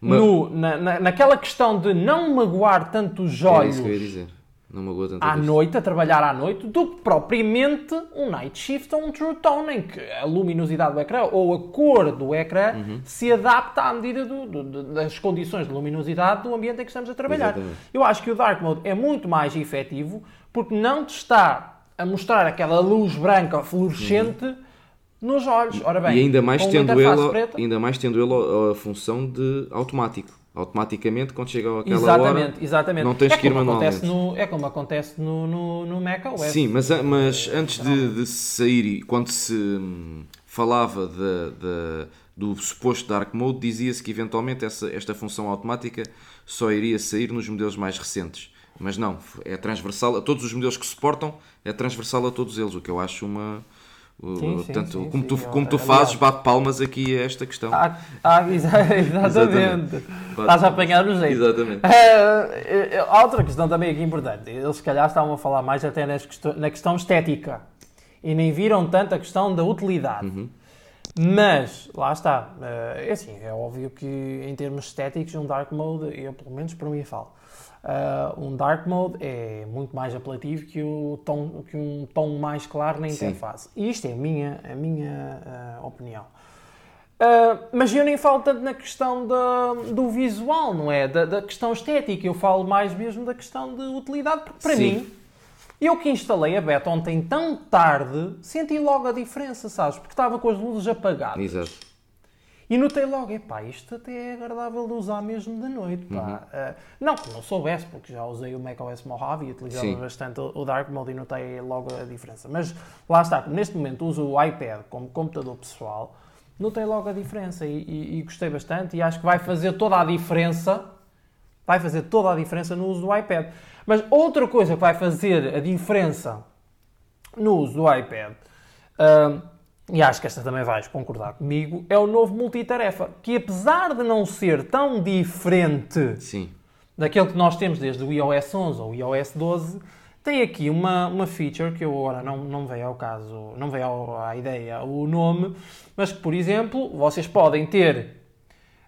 mas... no, na, na, naquela questão de não magoar tanto os olhos. É ia dizer. Não magoa tanto à noite, a trabalhar à noite, do que propriamente um Night Shift ou um True Tone, em que a luminosidade do ecrã ou a cor do ecrã uhum. se adapta à medida do, do, das condições de luminosidade do ambiente em que estamos a trabalhar. Exatamente. Eu acho que o Dark Mode é muito mais efetivo porque não te está a mostrar aquela luz branca fluorescente. Uhum nos olhos. Ora bem, e ainda mais, tendo ele, preta, ainda mais tendo ele a, função de automático. Automaticamente, quando chega aquela exatamente, hora, exatamente. não tens é que ir manualmente. No, é como acontece no, no, no Mac OS. Sim, mas, mas antes de, de sair, quando se hum, falava de, de, do suposto Dark Mode, dizia-se que eventualmente essa, esta função automática só iria sair nos modelos mais recentes. Mas não, é transversal a todos os modelos que suportam, é transversal a todos eles, o que eu acho uma, Sim, Portanto, sim, como, sim, tu, como tu fazes, bate palmas aqui a esta questão. Ah, ah exatamente. Estás a apanhar o jeito. Exatamente. Uh, outra questão também aqui importante. Eles, se calhar, estavam a falar mais até questão, na questão estética e nem viram tanto a questão da utilidade. Uhum. Mas, lá está. Uh, é assim, é óbvio que em termos estéticos, um Dark Mode, eu pelo menos para mim falo Uh, um dark mode é muito mais apelativo que, o tom, que um tom mais claro na interface. E isto é a minha, a minha uh, opinião. Uh, mas eu nem falo tanto na questão da, do visual, não é? Da, da, questão estética. Eu falo mais mesmo da questão de utilidade, porque para Sim. mim, eu que instalei a beta ontem tão tarde, senti logo a diferença, sabes? Porque estava com as luzes apagadas. Exato. E notei logo, epá, isto até é agradável de usar mesmo de noite, pá. Uhum. Uh, não que não soubesse, porque já usei o macOS Mojave e utilizava Sim. bastante o Dark Mode e notei logo a diferença. Mas lá está, neste momento uso o iPad como computador pessoal, notei logo a diferença e, e, e gostei bastante e acho que vai fazer toda a diferença, vai fazer toda a diferença no uso do iPad. Mas outra coisa que vai fazer a diferença no uso do iPad... Uh, e acho que esta também vais concordar comigo, é o novo multitarefa, que apesar de não ser tão diferente Sim. daquele que nós temos desde o iOS 11 ou o iOS 12, tem aqui uma, uma feature que eu agora não, não veio ao caso, não veio à ideia o nome, mas que, por exemplo, vocês podem ter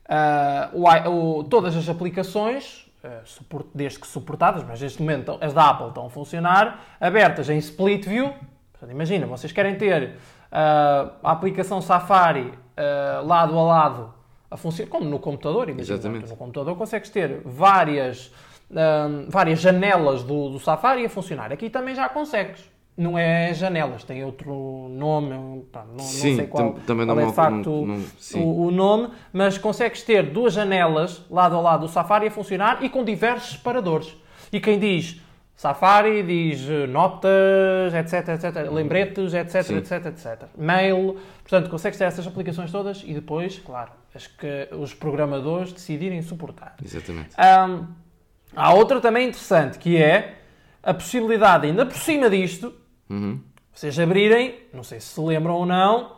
uh, o, o, todas as aplicações, uh, desde que suportadas, mas neste momento as da Apple estão a funcionar, abertas em split view. Portanto, imagina, vocês querem ter uh, a aplicação Safari uh, lado a lado a funcionar, como no computador, imagina. Exatamente. No computador consegues ter várias, uh, várias janelas do, do Safari a funcionar. Aqui também já consegues. Não é janelas, tem outro nome, não, sim, não sei qual, também não qual é de facto não, não, o, o, nome, mas consegues ter duas janelas lado a lado do Safari a funcionar e com diversos separadores. E quem diz Safari diz eh, notas, etc, etc, lembretes, etc, Sim. etc, etc. Mail, portanto, consegues ter essas aplicações todas e depois, claro, as que os programadores decidirem suportar. Exatamente. Um, há outra também interessante que é a possibilidade, ainda por cima disto, uhum. vocês abrirem, não sei se se lembram ou não,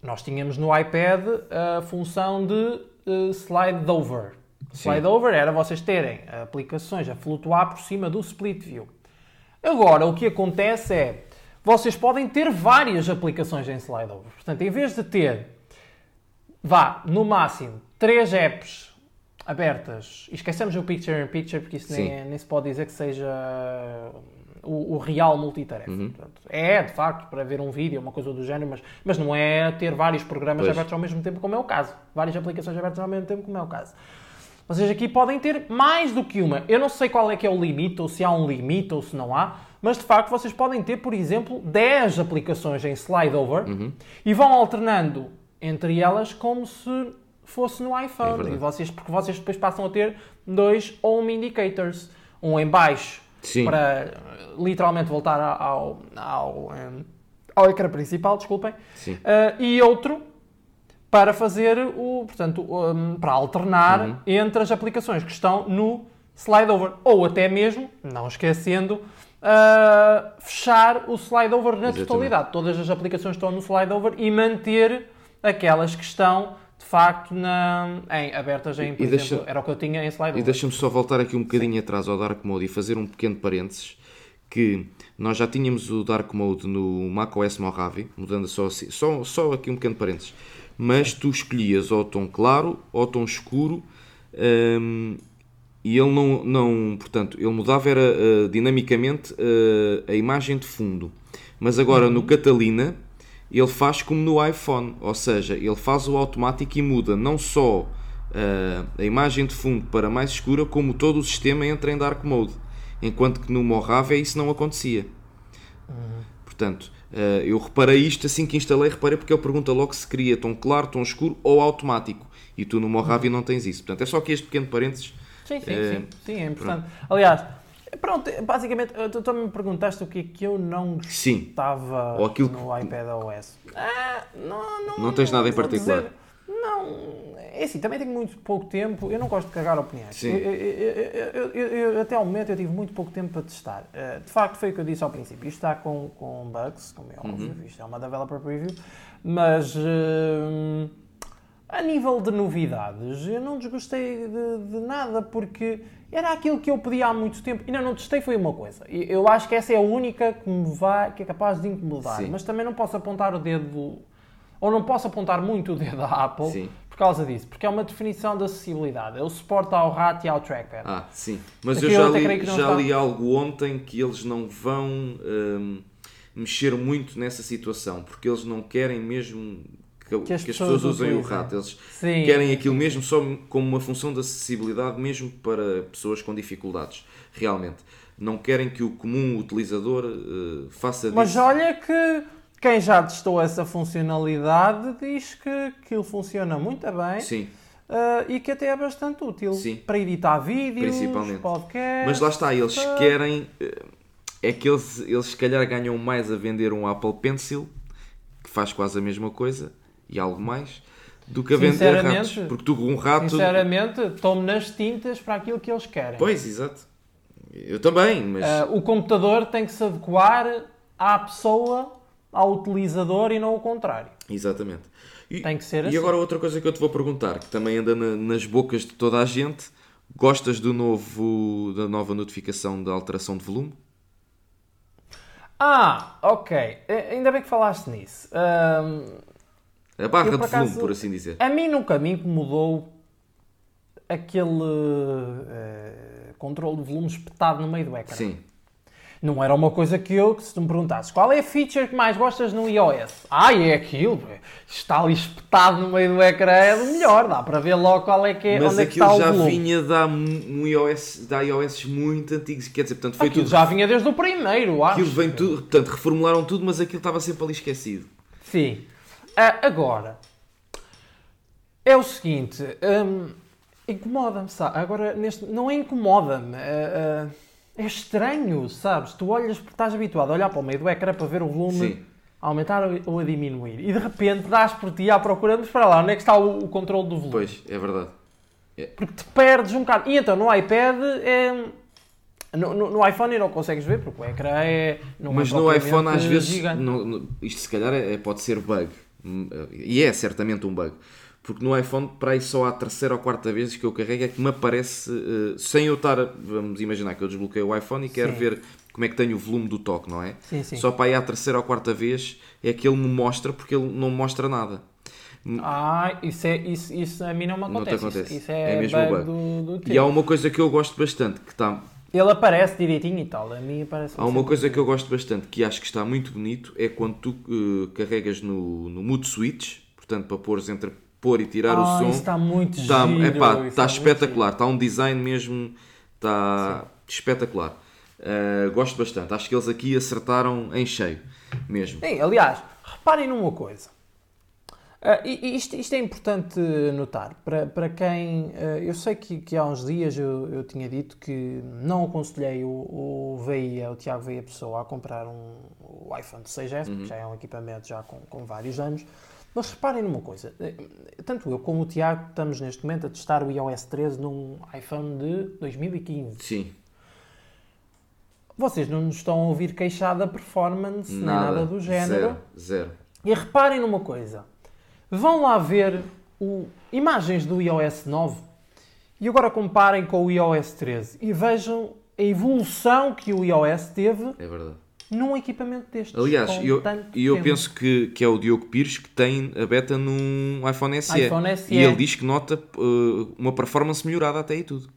nós tínhamos no iPad a função de uh, slide over Slide over era vocês terem aplicações a flutuar por cima do split view. Agora, o que acontece é, vocês podem ter várias aplicações em slide over. Portanto, em vez de ter, vá, no máximo, três apps abertas, e esquecemos o picture in picture, porque isso nem, é, nem, se pode dizer que seja o, o real multitarefa. Uhum. Portanto, é, de facto, para ver um vídeo, uma coisa do género, mas, mas não é ter vários programas pois. abertos ao mesmo tempo, como é o caso. Várias aplicações abertas ao mesmo tempo, como é o caso. Vocês aqui podem ter mais do que uma. Eu não sei qual é que é o limite, ou se há um limite, ou se não há, mas de facto vocês podem ter, por exemplo, 10 aplicações em slide over uhum. e vão alternando entre elas como se fosse no iPhone. É e vocês, porque vocês depois passam a ter dois home indicators. Um em baixo Sim. para literalmente voltar ao, ao, ao ecrã principal, desculpem. Uh, e outro para fazer o, portanto, um, para alternar uhum. entre as aplicações que estão no slide over. Ou até mesmo, não esquecendo, uh, fechar o slide over na Exatamente. totalidade. Todas as aplicações estão no slide over e manter aquelas que estão de facto na, em, abertas em, por e exemplo, deixa, era o que eu tinha em slide over. E deixa-me só voltar aqui um bocadinho Sim. atrás ao Dark Mode e fazer um pequeno parênteses que nós já tínhamos o Dark Mode no macOS Mojave, mudando só, só, só aqui um pequeno parênteses mas tu escolhias ou tom claro ou tom escuro um, e ele não, não, portanto, ele mudava era uh, dinamicamente uh, a imagem de fundo. Mas agora uhum. no Catalina ele faz como no iPhone, ou seja, ele faz o automático e muda não só uh, a imagem de fundo para mais escura, como todo o sistema entra em dark mode. Enquanto que no Mojave isso não acontecia. Uhum. Portanto, eu reparei isto assim que instalei, reparei porque ele pergunta logo se queria tom claro, tom escuro ou automático. E tu no Mojave não tens isso. Portanto, é só aqui este pequeno parênteses. Sim, sim, uh, sim, sim, é importante. Pronto. Aliás, pronto, basicamente, tu também me perguntaste o que é que eu não gostava ou aquilo no que... iPad OS. Ah, não, não, não tens nada em particular. Dizer, não, é assim, também tenho muito pouco tempo, eu não gosto de cagar opiniões. Eu, eu, eu, até ao momento eu tive muito pouco tempo para testar. Uh, de facto, foi o que eu disse ao princípio. Isto está com, com bugs, como é óbvio, uhum. isto é uma developer preview, mas uh, a nível de novidades, eu não desgostei de, de, nada, porque era aquilo que eu pedia há muito tempo. E não, não testei foi uma coisa. Eu acho que essa é a única que me vai, que é capaz de incomodar, Sim. mas também não posso apontar o dedo ou não posso apontar muito o dedo à Apple sim. por causa disso, porque é uma definição de acessibilidade. É o suporte ao rato e ao trackpad. Ah, sim. Mas Aqui eu já, li, já li algo ontem que eles não vão hum, mexer muito nessa situação, porque eles não querem mesmo que, que, as, que as, pessoas, usem o rato. Eles sim. querem aquilo mesmo só como uma função de acessibilidade, mesmo para pessoas com dificuldades, realmente. Não querem que o comum utilizador uh, faça Mas disso. olha que quem já testou essa funcionalidade diz que aquilo funciona muito bem. Sim. Uh, e que até é bastante útil Sim. para editar vídeos, Principalmente. podcasts. Mas lá está, eles querem. Eh, é que eles, eles se calhar ganham mais a vender um Apple Pencil, que faz quase a mesma coisa, e algo mais, do que a vender ratos. Porque tu um rato. Sinceramente, tomo nas tintas para aquilo que eles querem. Pois, exato. Eu também, mas. Uh, o computador tem que se adequar à pessoa ao utilizador e não o contrário. Exatamente. E, Tem que ser e assim. E agora outra coisa que eu te vou perguntar, que também anda na, nas bocas de toda a gente, gostas do novo, da nova notificação da alteração de volume? Ah, ok. Ainda bem que falaste nisso. Um, a barra eu, de acaso, volume, por assim dizer. A mim nunca me incomodou aquele uh, controle de volume espetado no meio do ecrã. Sim. Não era uma coisa que eu, que se tu me perguntasses qual é a feature que mais gostas no iOS? Ah, é aquilo, está ali espetado no meio do ecrã, é do melhor, dá para ver logo qual é que é, Mas onde é que está o já vinha da um iOS, da iOS muito antigos, quer dizer, portanto foi aquilo tudo... já vinha desde o primeiro, acho. Aquilo vem tudo, portanto reformularam tudo, mas aquilo estava sempre ali esquecido. Sim. Uh, agora, é o seguinte, um, incomoda-me, sabe? Agora, neste, não é incomoda-me, uh, uh, é estranho, sabes? Tu olhas estás habituado a olhar para o meio do ecrã para ver o volume Sim. a aumentar ou a diminuir. E de repente dás por ti à procura, mas para lá, onde é que está o, o controle do volume? Pois, é verdade. É. Porque te perdes um bocado. E então no iPad é. No, no, no, iPhone não consegues ver porque o ecrã é. Não é Mas é no iPhone às vezes. No, isto se calhar é, pode ser bug. E é certamente um bug. Porque no iPhone, para aí só a terceira ou quarta vez que eu carrego é que me aparece, uh, sem eu estar, vamos imaginar que eu desbloqueio o iPhone e quero sim. ver como é que tenho o volume do toque, não é? Sim, sim. Só para aí a terceira ou quarta vez é que ele me mostra, porque ele não mostra nada. Ah, isso, é, isso, isso a mim não me acontece. Não acontece. Isso, isso é, é mesmo bug, Do, do e há uma coisa que eu gosto bastante, que está... Ele aparece direitinho e tal, a mim aparece... Há uma coisa que eu gosto bastante, que acho que está muito bonito, é quando tu uh, carregas no, no mood switch, portanto para pôres entre pôr e tirar ah, o som. Está muito está, giro. Epá, está espetacular, está um design mesmo, está Sim. espetacular. Uh, gosto bastante, acho que eles aqui acertaram em cheio, mesmo. Sim, aliás, reparem numa coisa. Uh, isto, isto, é importante notar para, para quem. Uh, eu sei que, que, há uns dias eu, eu, tinha dito que não aconselhei o, o VIA, o Tiago Veia Pessoa, a comprar um, o iPhone 6S, uhum. porque já é um equipamento já com, com vários anos. Mas reparem numa coisa, eh, tanto eu como o Tiago estamos neste momento a testar o iOS 13 num iPhone de 2015. Sim. Vocês não nos estão a ouvir queixar da performance, nada, nem nada do género. Zero, zero. E reparem numa coisa, vão lá ver o, imagens do iOS 9 e agora comparem com o iOS 13 e vejam a evolução que o iOS teve. É verdade num equipamento destes. Aliás, eu, eu penso que, que é o Diogo Pires que tem a beta num iPhone SE. iPhone SE. E ele diz que nota uh, uma performance melhorada até aí tudo.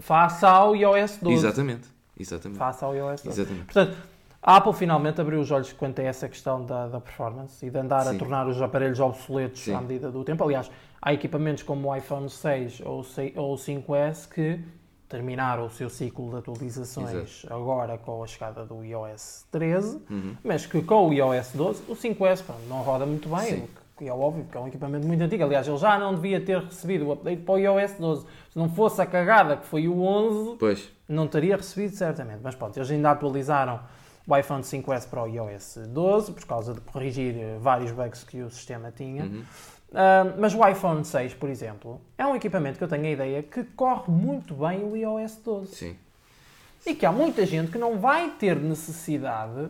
Face ao iOS 12. Exatamente. Exatamente. Face ao iOS 12. Exatamente. Portanto, a Apple finalmente abriu os olhos quanto a essa questão da, da performance e de andar Sim. a tornar os aparelhos obsoletos Sim. à medida do tempo. Aliás, há equipamentos como o iPhone 6 ou o 5S que terminaram o seu ciclo de atualizações Exato. agora com a chegada do iOS 13, uhum. mas que com o iOS 12, o 5S pronto, não roda muito bem, que é óbvio, porque é um equipamento muito antigo. Aliás, ele já não devia ter recebido o update para o iOS 12. Se não fosse a cagada que foi o 11, pois. não teria recebido certamente. Mas pronto, eles ainda atualizaram o iPhone 5S para o iOS 12, por causa de corrigir vários bugs que o sistema tinha. Uhum. Uh, mas o iPhone 6, por exemplo, é um equipamento que eu tenho a ideia que corre muito bem o iOS 12. Sim. E que há muita gente que não vai ter necessidade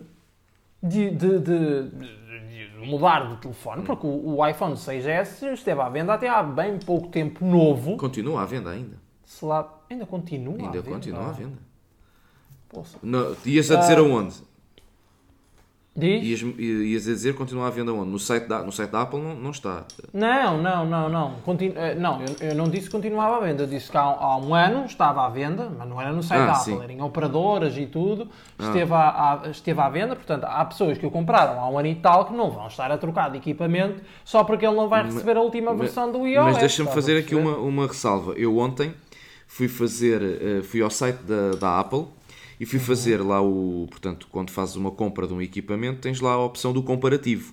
de, de, de, de mudar de telefone, hum. porque o, o, iPhone 6S esteve à venda até há bem pouco tempo novo. Continua à venda ainda. Se lá, ainda continua ainda à venda. continua à venda. Poxa. Ias a dizer uh, aonde? Diz? Ias, ias a dizer continua à venda onde? No site da, no site da Apple não, não está. Não, não, não, não. Continu, eh, não, eu, eu, não disse que continuava à venda. Eu disse que há, há, um ano estava à venda, mas não era no site ah, da Apple, era em operadoras e tudo. Ah. Esteve, ah. à, esteve à venda, portanto, há pessoas que o compraram há um ano e tal que não vão estar a trocar de equipamento só porque ele não vai receber a última versão do iOS. Mas deixa-me fazer aqui uma, uma ressalva. Eu ontem fui fazer, eh, fui ao site da, da Apple e fui fazer lá o. Portanto, quando fazes uma compra de um equipamento, tens lá a opção do comparativo.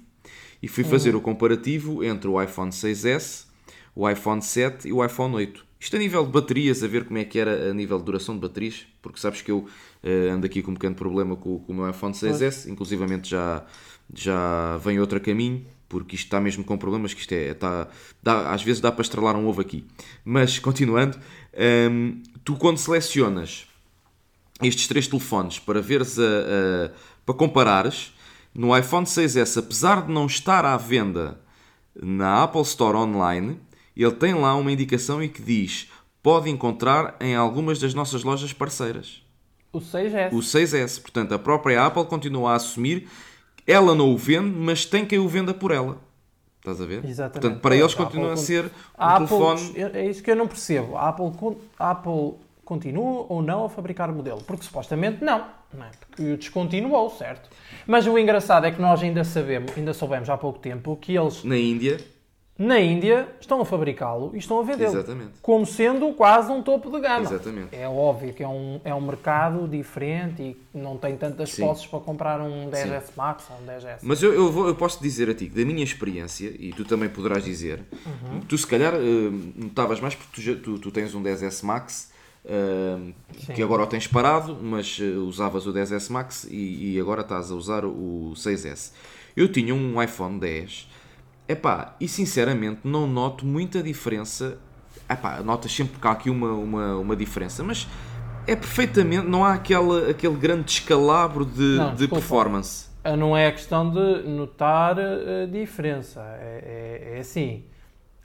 E fui fazer o comparativo entre o iPhone 6S, o iPhone 7 e o iPhone 8. Isto a nível de baterias, a ver como é que era a nível de duração de baterias, porque sabes que eu uh, ando aqui com um pequeno problema com, com o meu iPhone 6S, pois. inclusivamente já, já vem outro caminho, porque isto está mesmo com problemas, que isto é, está, dá, às vezes dá para estrelar um ovo aqui. Mas, continuando, um, ehm, tu quando selecionas estes três telefones para veres a, a, para comparares no iPhone 6S, apesar de não estar à venda na Apple Store online, ele tem lá uma indicação e que diz pode encontrar em algumas das nossas lojas parceiras. O 6S. O 6S. Portanto, a própria Apple continua a assumir ela não o vende, mas tem quem o venda por ela. Estás a ver? Exatamente. Portanto, para eles continua a, Apple, a ser um a telefone. Apple, é isso que eu não percebo. A Apple, a Apple continua ou não a fabricar o modelo? Porque supostamente não, não é? porque descontinuou, certo? Mas o engraçado é que nós ainda sabemos, ainda soubemos há pouco tempo que eles na Índia na Índia estão a fabricá-lo e estão a vendê-lo. Exatamente. Como sendo quase um topo de gama. Exatamente. É óbvio que é um, é um mercado diferente e não tem tantas Sim. posses para comprar um 10S Sim. Max ou um 10S. Mas eu, eu, vou, eu, posso dizer a ti da minha experiência, e tu também poderás dizer, uhum. tu se calhar uh, notavas mais porque tu, tu, tu tens um 10S Max Uh, que agora o tens parado, mas uh, usavas o 10S Max e, e, agora estás a usar o 6S. Eu tinha um iPhone 10 epá, e sinceramente não noto muita diferença. Epá, notas sempre que há aqui uma, uma, uma diferença, mas é perfeitamente. Não há aquele, aquele grande descalabro de, não, de performance. Não é a questão de notar a diferença. É, é, é assim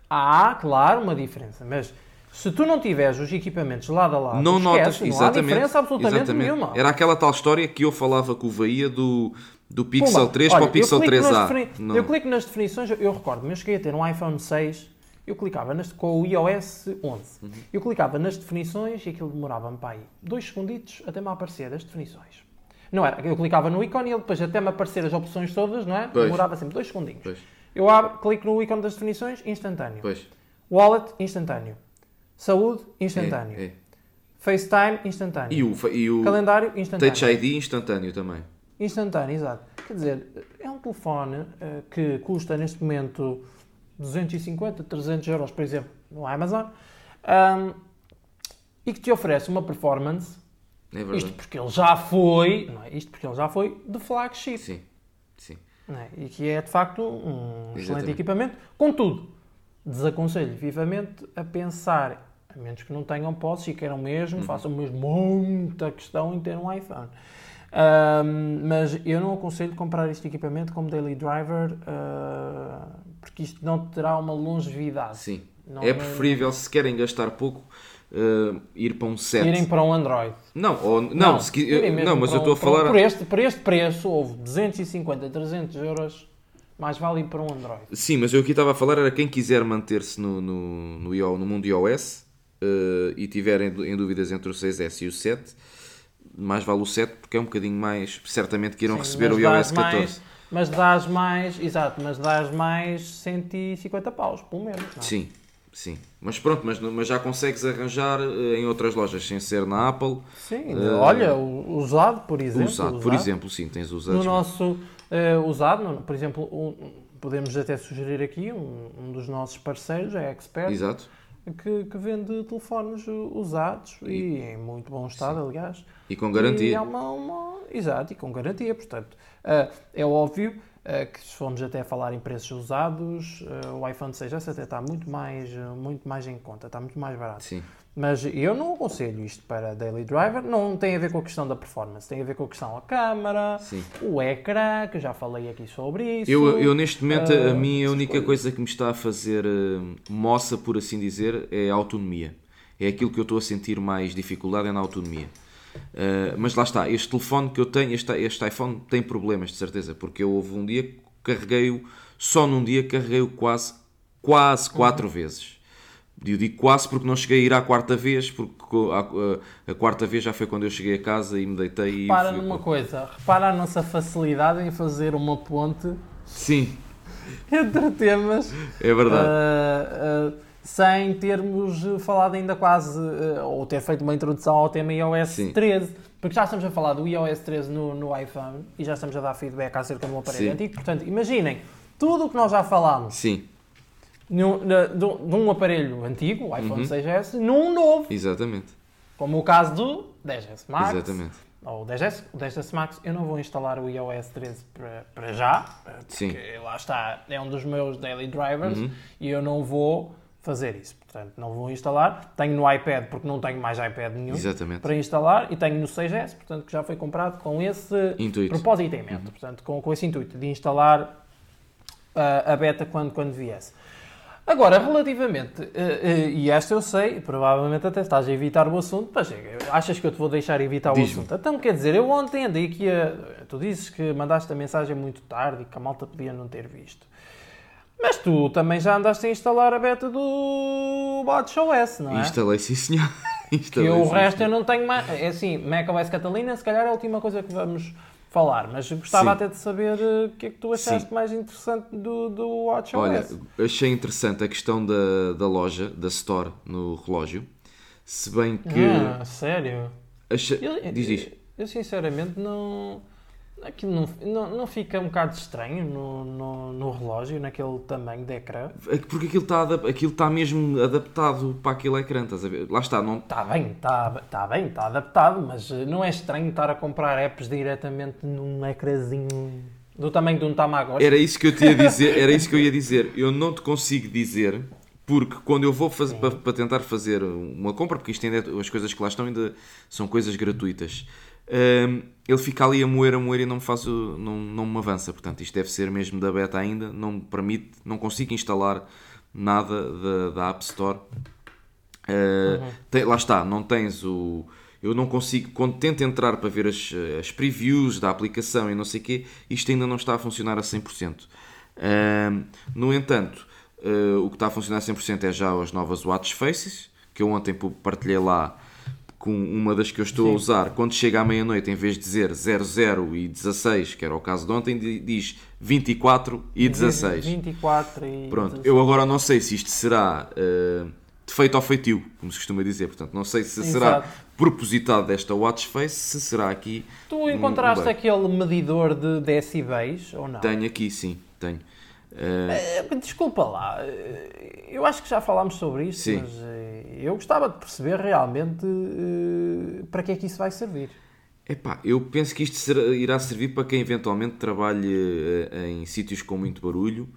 Há, claro, uma diferença, mas se tu não tiveres os equipamentos lado a lado, Não esquece, notas, não há exatamente. diferença absolutamente exatamente. nenhuma. Era aquela tal história que eu falava com o Veia do, do Pixel Pumba, 3 olha, para o Pixel eu clico nas 3A. defini- Não. Eu clico nas definições, eu, eu recordo-me, eu cheguei a ter um iPhone 6, eu clicava nas, com o iOS 11. Uhum. Eu clicava nas definições e aquilo demorava-me para aí dois segunditos até me aparecer as definições. Não era, eu clicava no ícone e ele depois até me aparecer as opções todas, não é? Pois. Demorava sempre dois segundinhos. Pois, Eu abro, clico no ícone das definições, instantâneo. pois. Wallet, instantâneo. Saúde, instantâneo. É, é. FaceTime, instantâneo. E o, e o Calendário, instantâneo. Touch ID instantâneo também. Instantâneo, exato. Quer dizer, é um telefone eh, que custa neste momento 250, 300 euros, por exemplo, no Amazon, ahm, e que te oferece uma performance, É verdade. isto porque ele já foi, não é? isto porque ele já foi de flagship, Sim, sim. é? e que é de facto um excelente Exatamente. equipamento. Contudo, desaconselho vivamente a pensar, a menos que não tenham posses e queiram mesmo, Uhum. façam mesmo muita questão em ter um iPhone. Ahm, mas eu não aconselho comprar este equipamento como daily driver ah, porque isto não terá uma longevidade. Sim. Não- é não- preferível, se querem gastar pouco, eh, ir para um 7. Irem para um Android. Não, ou, não, se qui- irem mesmo não, mas para eu um- estou a um- falar. Por este, por este preço, houve 250, 300 euros, mais vale ir para um Android. Sim, mas eu aqui estava a falar era quem quiser manter-se no, no, no, no mundo iOS e tiver em, dú- em dúvidas entre o 6S e o 7, mais vale o 7 porque é um bocadinho mais. Certamente que irão Sim, receber mas o iOS dás 14. Mais, mas dás mais, exato, mas dás mais 150 paus, pelo menos. Não é? Sim, sim. Mas pronto, mas, mas já consegues arranjar eh, em outras lojas sem ser na Apple. Sim, Eh, olha, usado, por exemplo. usado, por exemplo, sim, tens usados. No nosso eh, usado, no- por exemplo, um- podemos até sugerir aqui um, um dos nossos parceiros, é a Expert, Exato. Que, que vende telefones uh, usados e, em muito bom estado, aliás. E com E garantia. é uma, uma- Exato, e com garantia, portanto. ah, é óbvio ah, que se formos até falar em preços usados, ah, o iPhone 6S até está muito mais, muito mais em conta, está muito mais barato. Sim. Mas eu não aconselho isto para Daily Driver, não tem a ver com a questão da performance, tem a ver com a questão da câmara, Sim. o ecrã, que já falei aqui sobre isso. Eu, eu neste momento, a mim a essas única coisas. coisa que me está a fazer eh, moça, por assim dizer, é a autonomia. É aquilo que eu estou a sentir mais dificuldade é na autonomia. Eh, mas lá está, este telefone que eu tenho, este, este iPhone tem problemas de certeza, porque eu houve um dia que carreguei-o, só num dia carreguei-o quase, quase quatro vezes. Eu digo quase porque não cheguei a ir à quarta vez, porque a, a- a quarta vez já foi quando eu cheguei a casa e me deitei e Repara numa coisa, repara a nossa facilidade em fazer uma ponte Sim, entre temas é verdade. ah, ah, sem termos falado ainda quase, eh, ou ter feito uma introdução ao tema iOS Sim. 13, porque já estamos a falar do iOS 13 no, no iPhone e já estamos a dar feedback acerca do aparelho Sim. antigo. Portanto, imaginem tudo o que nós já falámos Sim, num- na- de um de um aparelho antigo, o iPhone Uhum. 6S, num novo, exatamente. como o caso do 10S Max. Exatamente. Ou o 10S, o 10S Max, eu não vou instalar o iOS 13 para, para já, Sim. porque lá está, é um dos meus daily drivers Uhum. e eu não vou fazer isso. Portanto, não vou instalar. Tenho no iPad, porque não tenho mais iPad nenhum Exatamente. para instalar, e tenho no 6S, portanto, que já foi comprado com esse Intuito. propósito em mente. Portanto, com, com esse intuito de instalar ah, a beta quando, quando viesse. Agora, relativamente, eh, eh, e esta eu sei, provavelmente até estás a evitar o assunto, mas eh, achas que eu te vou deixar evitar o assunto? Então, quer dizer, eu ontem andei aqui a. Tu dizes que mandaste a mensagem muito tarde e que a malta podia não ter visto. Mas tu também já andaste a instalar a beta do WatchOS, não é? Instalei, sim senhor. Que Instalei, eu, o resto eu não tenho mais. É assim, macOS Catalina, se calhar é a última coisa que vamos falar, mas gostava Sim. até de saber eh, o que é que tu achaste mais interessante do, do WatchOS. Olha, achei interessante a questão da, da loja, da store no relógio. Se bem que. Ah, sério? achei- Eu, Diz, diz. eu sinceramente não. Aquilo não, não, não fica um bocado estranho no, no, no relógio, naquele tamanho de ecrã? É que Porque aquilo está aquilo está mesmo adaptado para aquele ecrã, estás a ver? Lá está, não, Está bem, está tá bem, está adaptado, mas eh, não é estranho estar a comprar apps diretamente num ecrãzinho do tamanho de um Tamagotchi? Era isso que eu te ia dizer, era isso que eu ia dizer. Eu não te consigo dizer, porque quando eu vou fazer para, para tentar fazer uma compra, porque isto ainda é- as coisas que lá estão ainda são coisas gratuitas. Ele fica ali a moer, a moer e não me faz o- não, não me avança. Portanto, isto deve ser mesmo da beta ainda, não me permite, não consigo instalar nada da, da App Store. Uh, uhum. tem, lá está, não tens o. Eu não consigo, quando tento entrar para ver as, as previews da aplicação e não sei o quê, isto ainda não está a funcionar a 100%. Uh, no entanto, uh, o que está a funcionar a 100% é já as novas Watch Faces, que eu ontem partilhei lá com uma das que eu estou Sim. a usar, quando chega à meia-noite, em vez de dizer 00 e 16, que era o caso de ontem, diz 24 e 16. 24 e Pronto, 16. eu agora não sei se isto será uh, defeito ou feitio, como se costuma dizer, portanto, não sei se Exato. será propositado desta watch face, se será aqui. Tu encontraste um, um aquele medidor de decibéis ou não? Tenho aqui, sim, tenho. Uh... Desculpa lá, eu acho que já falámos sobre isso, sim. mas eu gostava de perceber realmente uh, para que é que isso vai servir. Epá, eu penso que isto será, irá servir para quem eventualmente trabalhe uh, em sítios com muito barulho.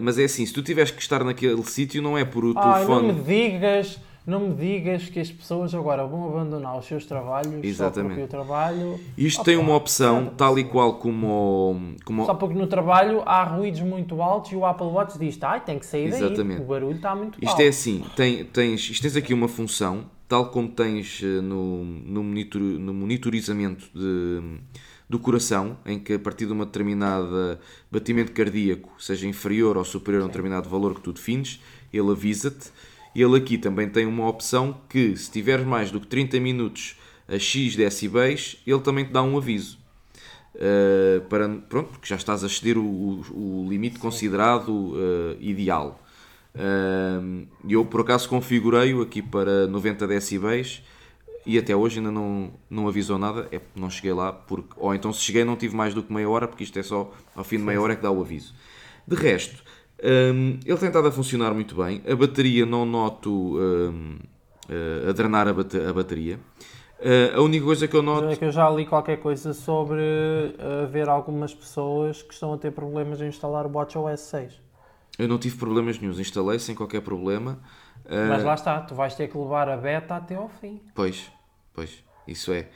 Mas é assim, se tu tiveres que estar naquele sítio, não é por o ah, telefone. Não me digas não me digas que as pessoas agora vão abandonar os seus trabalhos Exatamente. só porque o trabalho... Isto Opa, tem uma opção, tal e qual como, como... Só porque no trabalho há ruídos muito altos e o Apple Watch diz, ah, tem que sair Exatamente. daí, o barulho está muito isto alto. Isto é assim, tem, tens, isto tens aqui uma função, tal como tens eh, no, no, monitor, no monitorizamento de, do coração, em que a partir de uma determinada batimento cardíaco, seja inferior ou superior a um determinado valor que tu defines, ele avisa-te ele aqui também tem uma opção que, se tiveres mais do que 30 minutos a X decibéis, ele também te dá um aviso. Uh, para, pronto, porque já estás a exceder o, o, o limite considerado uh, ideal. Uh, eu, por acaso, configurei-o aqui para 90 decibéis e até hoje ainda não, não avisou nada. É, não cheguei lá, porque, ou então se cheguei não tive mais do que meia hora, porque isto é só ao fim de meia hora é que dá o aviso. De resto, um, ele tem estado a funcionar muito bem. A bateria não noto um, uh, a drenar a, bate a bateria. Uh, a única coisa que eu noto. É que eu já li qualquer coisa sobre uh, ver algumas pessoas que estão a ter problemas em instalar o WatchOS 6. Eu não tive problemas nenhums, instalei sem qualquer problema. Uh... Mas lá está, tu vais ter que levar a beta até ao fim. Pois, pois, isso é.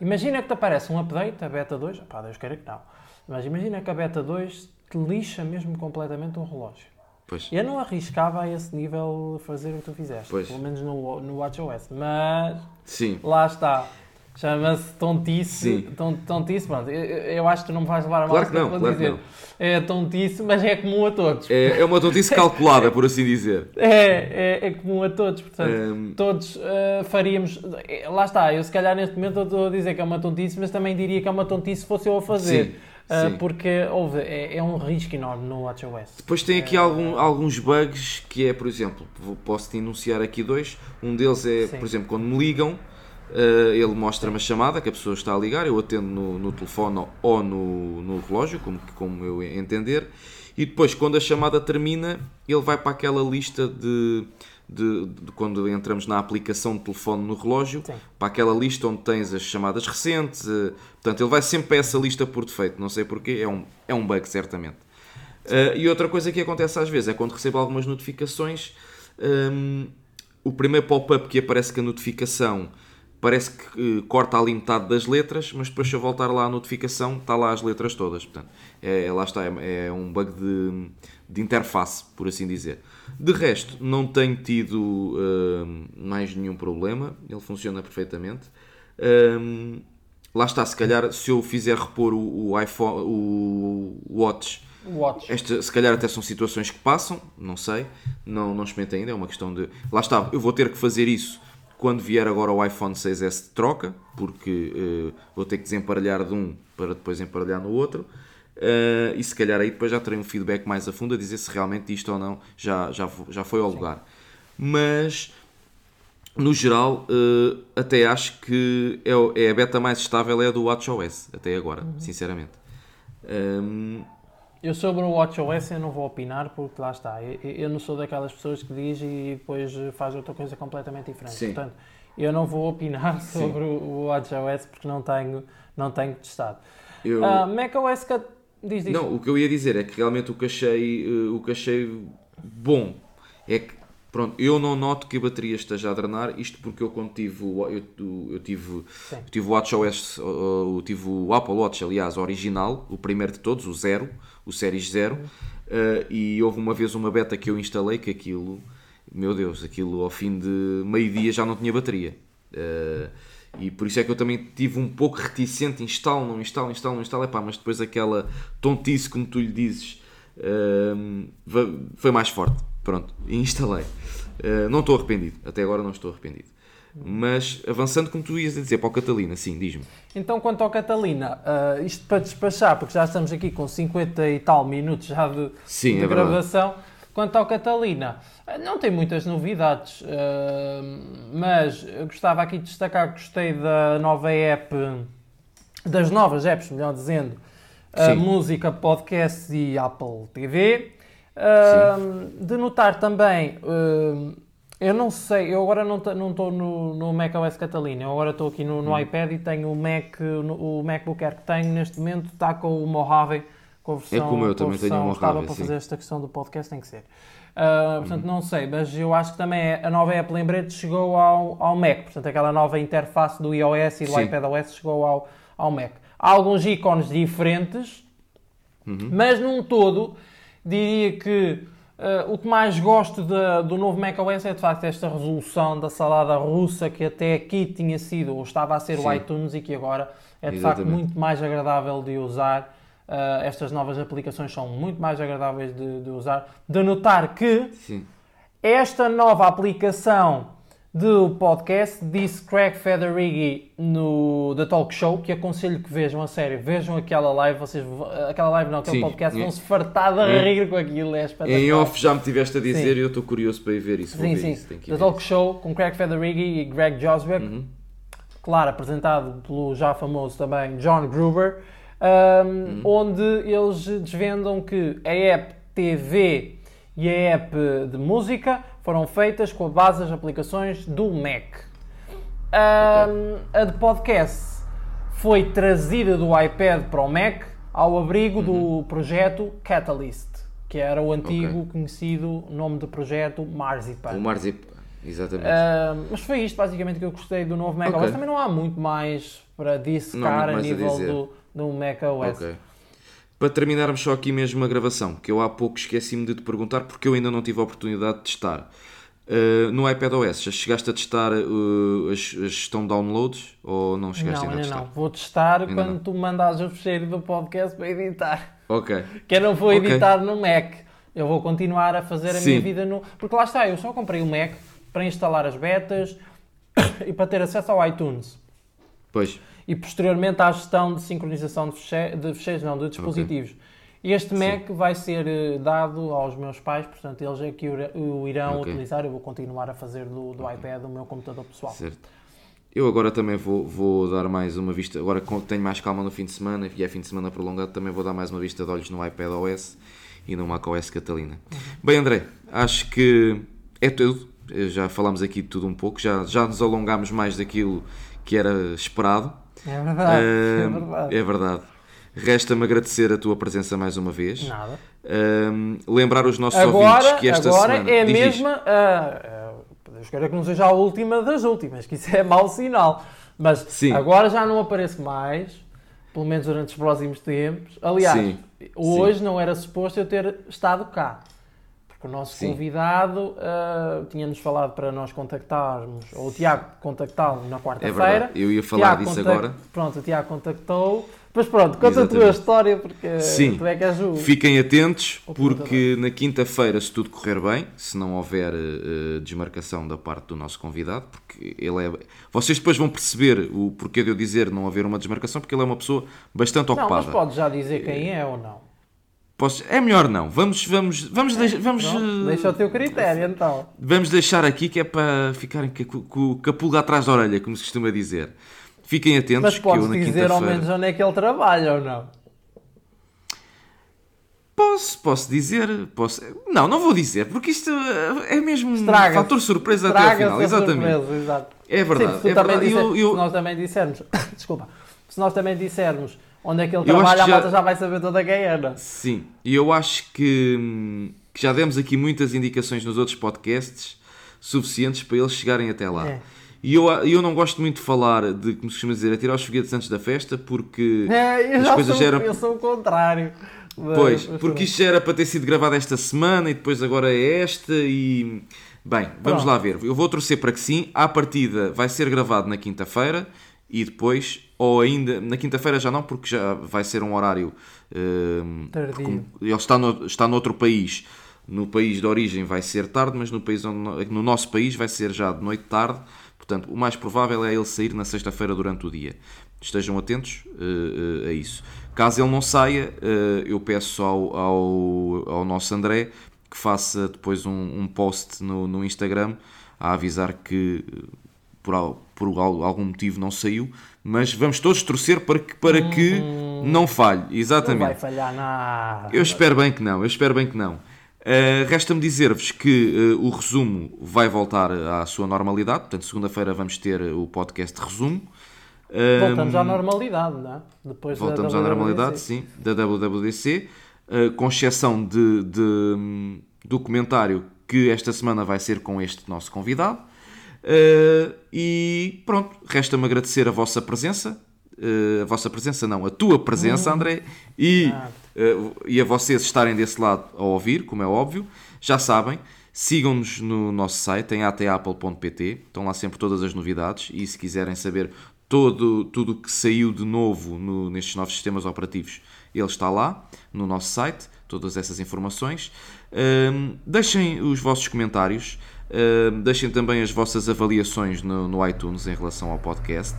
Imagina que te aparece um update, a beta 2, pá, Deus queira que não. Mas imagina que a beta 2 te lixa mesmo completamente um relógio. Pois. Eu não arriscava a esse nível fazer o que tu fizeste, pois. pelo menos no, no WatchOS, mas Sim. lá está. Chama-se tontice. Sim. tontice, pronto. Eu, eu, acho que tu não me vais levar a mal claro que não, claro dizer. Não. É tontice, mas é comum a todos. É, é uma tontice calculada, por assim dizer. É, é, é comum a todos. Portanto, um... todos uh, faríamos. Lá está, eu se calhar neste momento estou a dizer que é uma tontice, mas também diria que é uma tontice se fosse eu a fazer. Sim. Uh, porque houve, é, é, um risco enorme no WatchOS. Depois tem aqui algum, alguns bugs que é, por exemplo, posso-te enunciar aqui dois. Um deles é, Sim. por exemplo, quando me ligam, uh, ele mostra uma chamada que a pessoa está a ligar, eu atendo no, no telefone ou no, no relógio, como, como eu entender, e depois, quando a chamada termina, ele vai para aquela lista de de, de, quando entramos na aplicação de telefone no relógio, Sim. para aquela lista onde tens as chamadas recentes. Eh, portanto, ele vai sempre para essa lista por defeito. Não sei porquê, é um, é um bug, certamente. Uh, e outra coisa que acontece às vezes é quando recebo algumas notificações, um, ehm, o primeiro pop-up que aparece com a notificação parece que uh, corta ali metade das letras, mas depois se eu voltar lá à notificação, está lá as letras todas. Portanto, é, é lá está, é, é um bug de, de interface, por assim dizer. De resto, não tenho tido uh, mais nenhum problema, ele funciona perfeitamente. Um, lá está, se calhar, se eu fizer repor o, o iPhone, o Watch, Watch. Esta, se calhar até são situações que passam, não sei, não, não experimentei ainda, é uma questão de. Lá está, eu vou ter que fazer isso quando vier agora o iPhone 6S de troca, porque uh, vou ter que desemparelhar de um para depois emparelhar no outro. Uh, e se calhar aí depois já terei um feedback mais a fundo a dizer se realmente isto ou não já, já, já foi ao lugar. Mas no geral, uh, até acho que é, é, a beta mais estável é a do WatchOS, até agora, uhum. sinceramente. Um... Eu sobre o WatchOS eu não vou opinar porque lá está. Eu, eu, não sou daquelas pessoas que diz e depois faz outra coisa completamente diferente. Sim. Portanto, eu não vou opinar sobre Sim. o WatchOS porque não tenho, não tenho testado. Eu... Uh, macOS Diz, diz. Não, o que eu ia dizer é que realmente o que achei, uh, o que achei bom é que pronto, eu não noto que a bateria esteja a drenar, isto porque eu quando tive o, eu, eu tive, eu tive o WatchOS, eu tive o Apple Watch, aliás, original, o primeiro de todos, o zero, o Series 0, Uh, e houve uma vez uma beta que eu instalei que aquilo, meu Deus, aquilo ao fim de meio dia já não tinha bateria. Uh, e por isso é que eu também tive um pouco reticente, instalo, não instalo, instalo, não instalo, epá, mas depois aquela tontice, como tu lhe dizes, uh, foi mais forte. Pronto, instalei. não estou arrependido, até agora não estou arrependido. Mas avançando como tu ias dizer para o Catalina, sim, diz-me. Então, quanto ao Catalina, uh, isto para despachar, porque já estamos aqui com 50 e tal minutos já de, sim, de é gravação. Verdade. Quanto ao Catalina, não tem muitas novidades, uh, mas gostava aqui de destacar que gostei da nova app, das novas apps, melhor dizendo, música, podcast e Apple TV. de notar também eu não sei, eu agora não estou no, no macOS Catalina, eu agora estou aqui no, no hum. iPad e tenho o Mac, o MacBook Air que tenho neste momento está com o Mojave, com a versão... É como eu também tenho Mojave, Estava para sim. fazer esta questão do podcast, tem que ser. Uh, portanto, hum. não sei, mas eu acho que também é, a nova app Lembrete chegou ao, ao Mac, portanto aquela nova interface do iOS e do iPadOS chegou ao, ao Mac. Há alguns ícones diferentes, uhum. mas num todo diria que Uh, o que mais gosto de, do novo macOS é de facto esta resolução da salada russa que até aqui tinha sido ou estava a ser Sim. o iTunes e que agora é de Exatamente. facto muito mais agradável de usar. Uh, estas novas aplicações são muito mais agradáveis de, de usar. De notar que Sim. esta nova aplicação do podcast, disse Craig Federighi no The Talk Show, que aconselho que vejam a sério, vejam aquela live, vocês, aquela live não, aquele Sim. podcast, vão se fartar de é. rir com aquilo, é espetacular. Em off já me tiveste a dizer sim. e eu estou curioso para ir ver isso. Sim, sim. Isso, The Talk isso. Show com Craig Federighi e Greg Joswick, uhum. claro, apresentado pelo já famoso também John Gruber, um, uhum. onde eles desvendam que a app TV e a app de música foram feitas com a base das aplicações do Mac. Um, a de podcast foi trazida do iPad para o Mac ao abrigo uhum. do projeto Catalyst, que era o antigo okay. conhecido nome do projeto Marzipan. O Marzipan, exatamente. Mas foi isto basicamente que eu gostei do novo Mac okay. OS. Também não há muito mais para dissecar a nível do, do Mac OS. Okay. Para terminarmos só aqui mesmo a gravação, que eu há pouco esqueci-me de te perguntar porque eu ainda não tive a oportunidade de testar. Uh, no iPadOS, já chegaste a testar uh, a, gestão de downloads ou não chegaste não, ainda a testar? Não, vou testar ainda quando não. tu mandas o fecheiro do podcast para editar. Ok. Que eu não vou editar okay. no Mac. Eu vou continuar a fazer a Sim. minha vida no. Porque lá está, eu só comprei o Mac para instalar as betas e para ter acesso ao iTunes. Pois e posteriormente à gestão de sincronização de fecheiros, de fecheiros não, de dispositivos. Okay. Este Mac Sim. vai ser eh, dado aos meus pais, portanto eles é que o irão okay. utilizar. Eu vou continuar a fazer do, do okay. iPad o meu computador pessoal. Certo. Eu agora também vou, vou dar mais uma vista, agora tenho mais calma no fim de semana e é fim de semana prolongado, também vou dar mais uma vista de olhos no iPad OS e no macOS Catalina. Uhum. Bem, André, acho que é tudo. Já falámos aqui de tudo um pouco, já, já nos alongámos mais daquilo que era esperado. É verdade, uh, é verdade. É verdade. Resta-me agradecer a tua presença mais uma vez. Nada. Uh, lembrar os nossos agora, ouvintes que esta agora semana... é a mesma... Uh, queira que não seja a última das últimas, que isso é mau sinal. Mas Sim. agora já não apareço mais, pelo menos durante os próximos tempos. Aliás, Sim. hoje Sim. não era suposto eu ter estado cá. O nosso Sim. convidado uh, tinha-nos falado para nós contactarmos, ou o Tiago contactá-lo na quarta-feira. É eu ia falar disso contact... agora. Pronto, o Tiago contactou. Mas pronto, conta Exatamente. a tua história, porque Sim. tu é que és o... Fiquem atentos, porque na quinta-feira, se tudo correr bem, se não houver uh, desmarcação da parte do nosso convidado, porque ele é... Vocês depois vão perceber o porquê de eu dizer não haver uma desmarcação, porque ele é uma pessoa bastante ocupada. Não, mas podes já dizer quem é ou não. Posso... É melhor não. Vamos, vamos, vamos, é, vamos. Não, deixa o teu critério então. Vamos deixar aqui que é para ficarem com, a pulga atrás da orelha, como se costuma dizer. Fiquem atentos. Mas podes dizer ao menos onde é que ele trabalha ou não? Posso, posso dizer, posso. Não, não vou dizer, porque isto é mesmo um fator surpresa até ao final. Exatamente. Surpresa, exato. É verdade. Sim, é verdade. Disser, eu, eu... Se nós também dissermos, desculpa, se nós também dissermos onde é que ele eu trabalha, a malta já... já vai saber toda quem é, não? Sim, e eu acho que, que, já demos aqui muitas indicações nos outros podcasts suficientes para eles chegarem até lá. É. E eu, eu não gosto muito de falar de, como se costuma dizer, atirar os foguetes antes da festa, porque é, as coisas sou, eram. Eu sou o contrário. Pois, porque isto já era para ter sido gravado esta semana e depois agora é esta e. Bem, vamos Pronto. lá ver. Eu vou torcer para que sim. À partida vai ser gravado na quinta-feira e depois, ou ainda, na quinta-feira já não, porque já vai ser um horário. Uh, ele está, no, está noutro país. No país de origem vai ser tarde, mas no, país onde, no nosso país vai ser já de noite tarde. Portanto, o mais provável é ele sair na sexta-feira durante o dia. Estejam atentos uh, uh, a isso. Caso ele não saia, uh, eu peço ao, ao, ao, nosso André que faça depois um, um post no, no, Instagram a avisar que por, por algum motivo não saiu, mas vamos todos torcer para que, para que hum, não falhe. Exatamente. Não vai falhar nada. Eu espero bem que não, eu espero bem que não. Uh, Resta-me dizer-vos que uh, o resumo vai voltar à sua normalidade, portanto, segunda-feira vamos ter o podcast de resumo. Voltamos à normalidade, não é? Depois voltamos à normalidade, sim, da WWDC, uh, com exceção de, de, um, do comentário que esta semana vai ser com este nosso convidado. Uh, e pronto, resta-me agradecer a vossa presença. Uh, a vossa presença, não, a tua presença. André, e, uh, e a vocês estarem desse lado a ouvir, como é óbvio. Já sabem, sigam-nos no nosso site em atapple.pt, estão lá sempre todas as novidades. E se quiserem saber todo, tudo o que saiu de novo no, nestes novos sistemas operativos, ele está lá no nosso site, todas essas informações. Um, deixem os vossos comentários, deixem também as vossas avaliações no, no iTunes em relação ao podcast.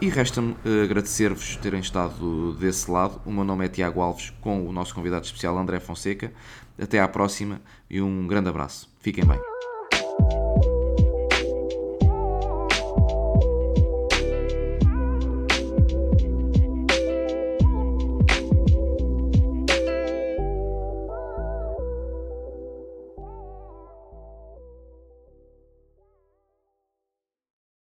E resta-me uh, agradecer-vos terem estado desse lado. O meu nome é Tiago Alves, com o nosso convidado especial André Fonseca. Até à próxima e um grande abraço. Fiquem bem.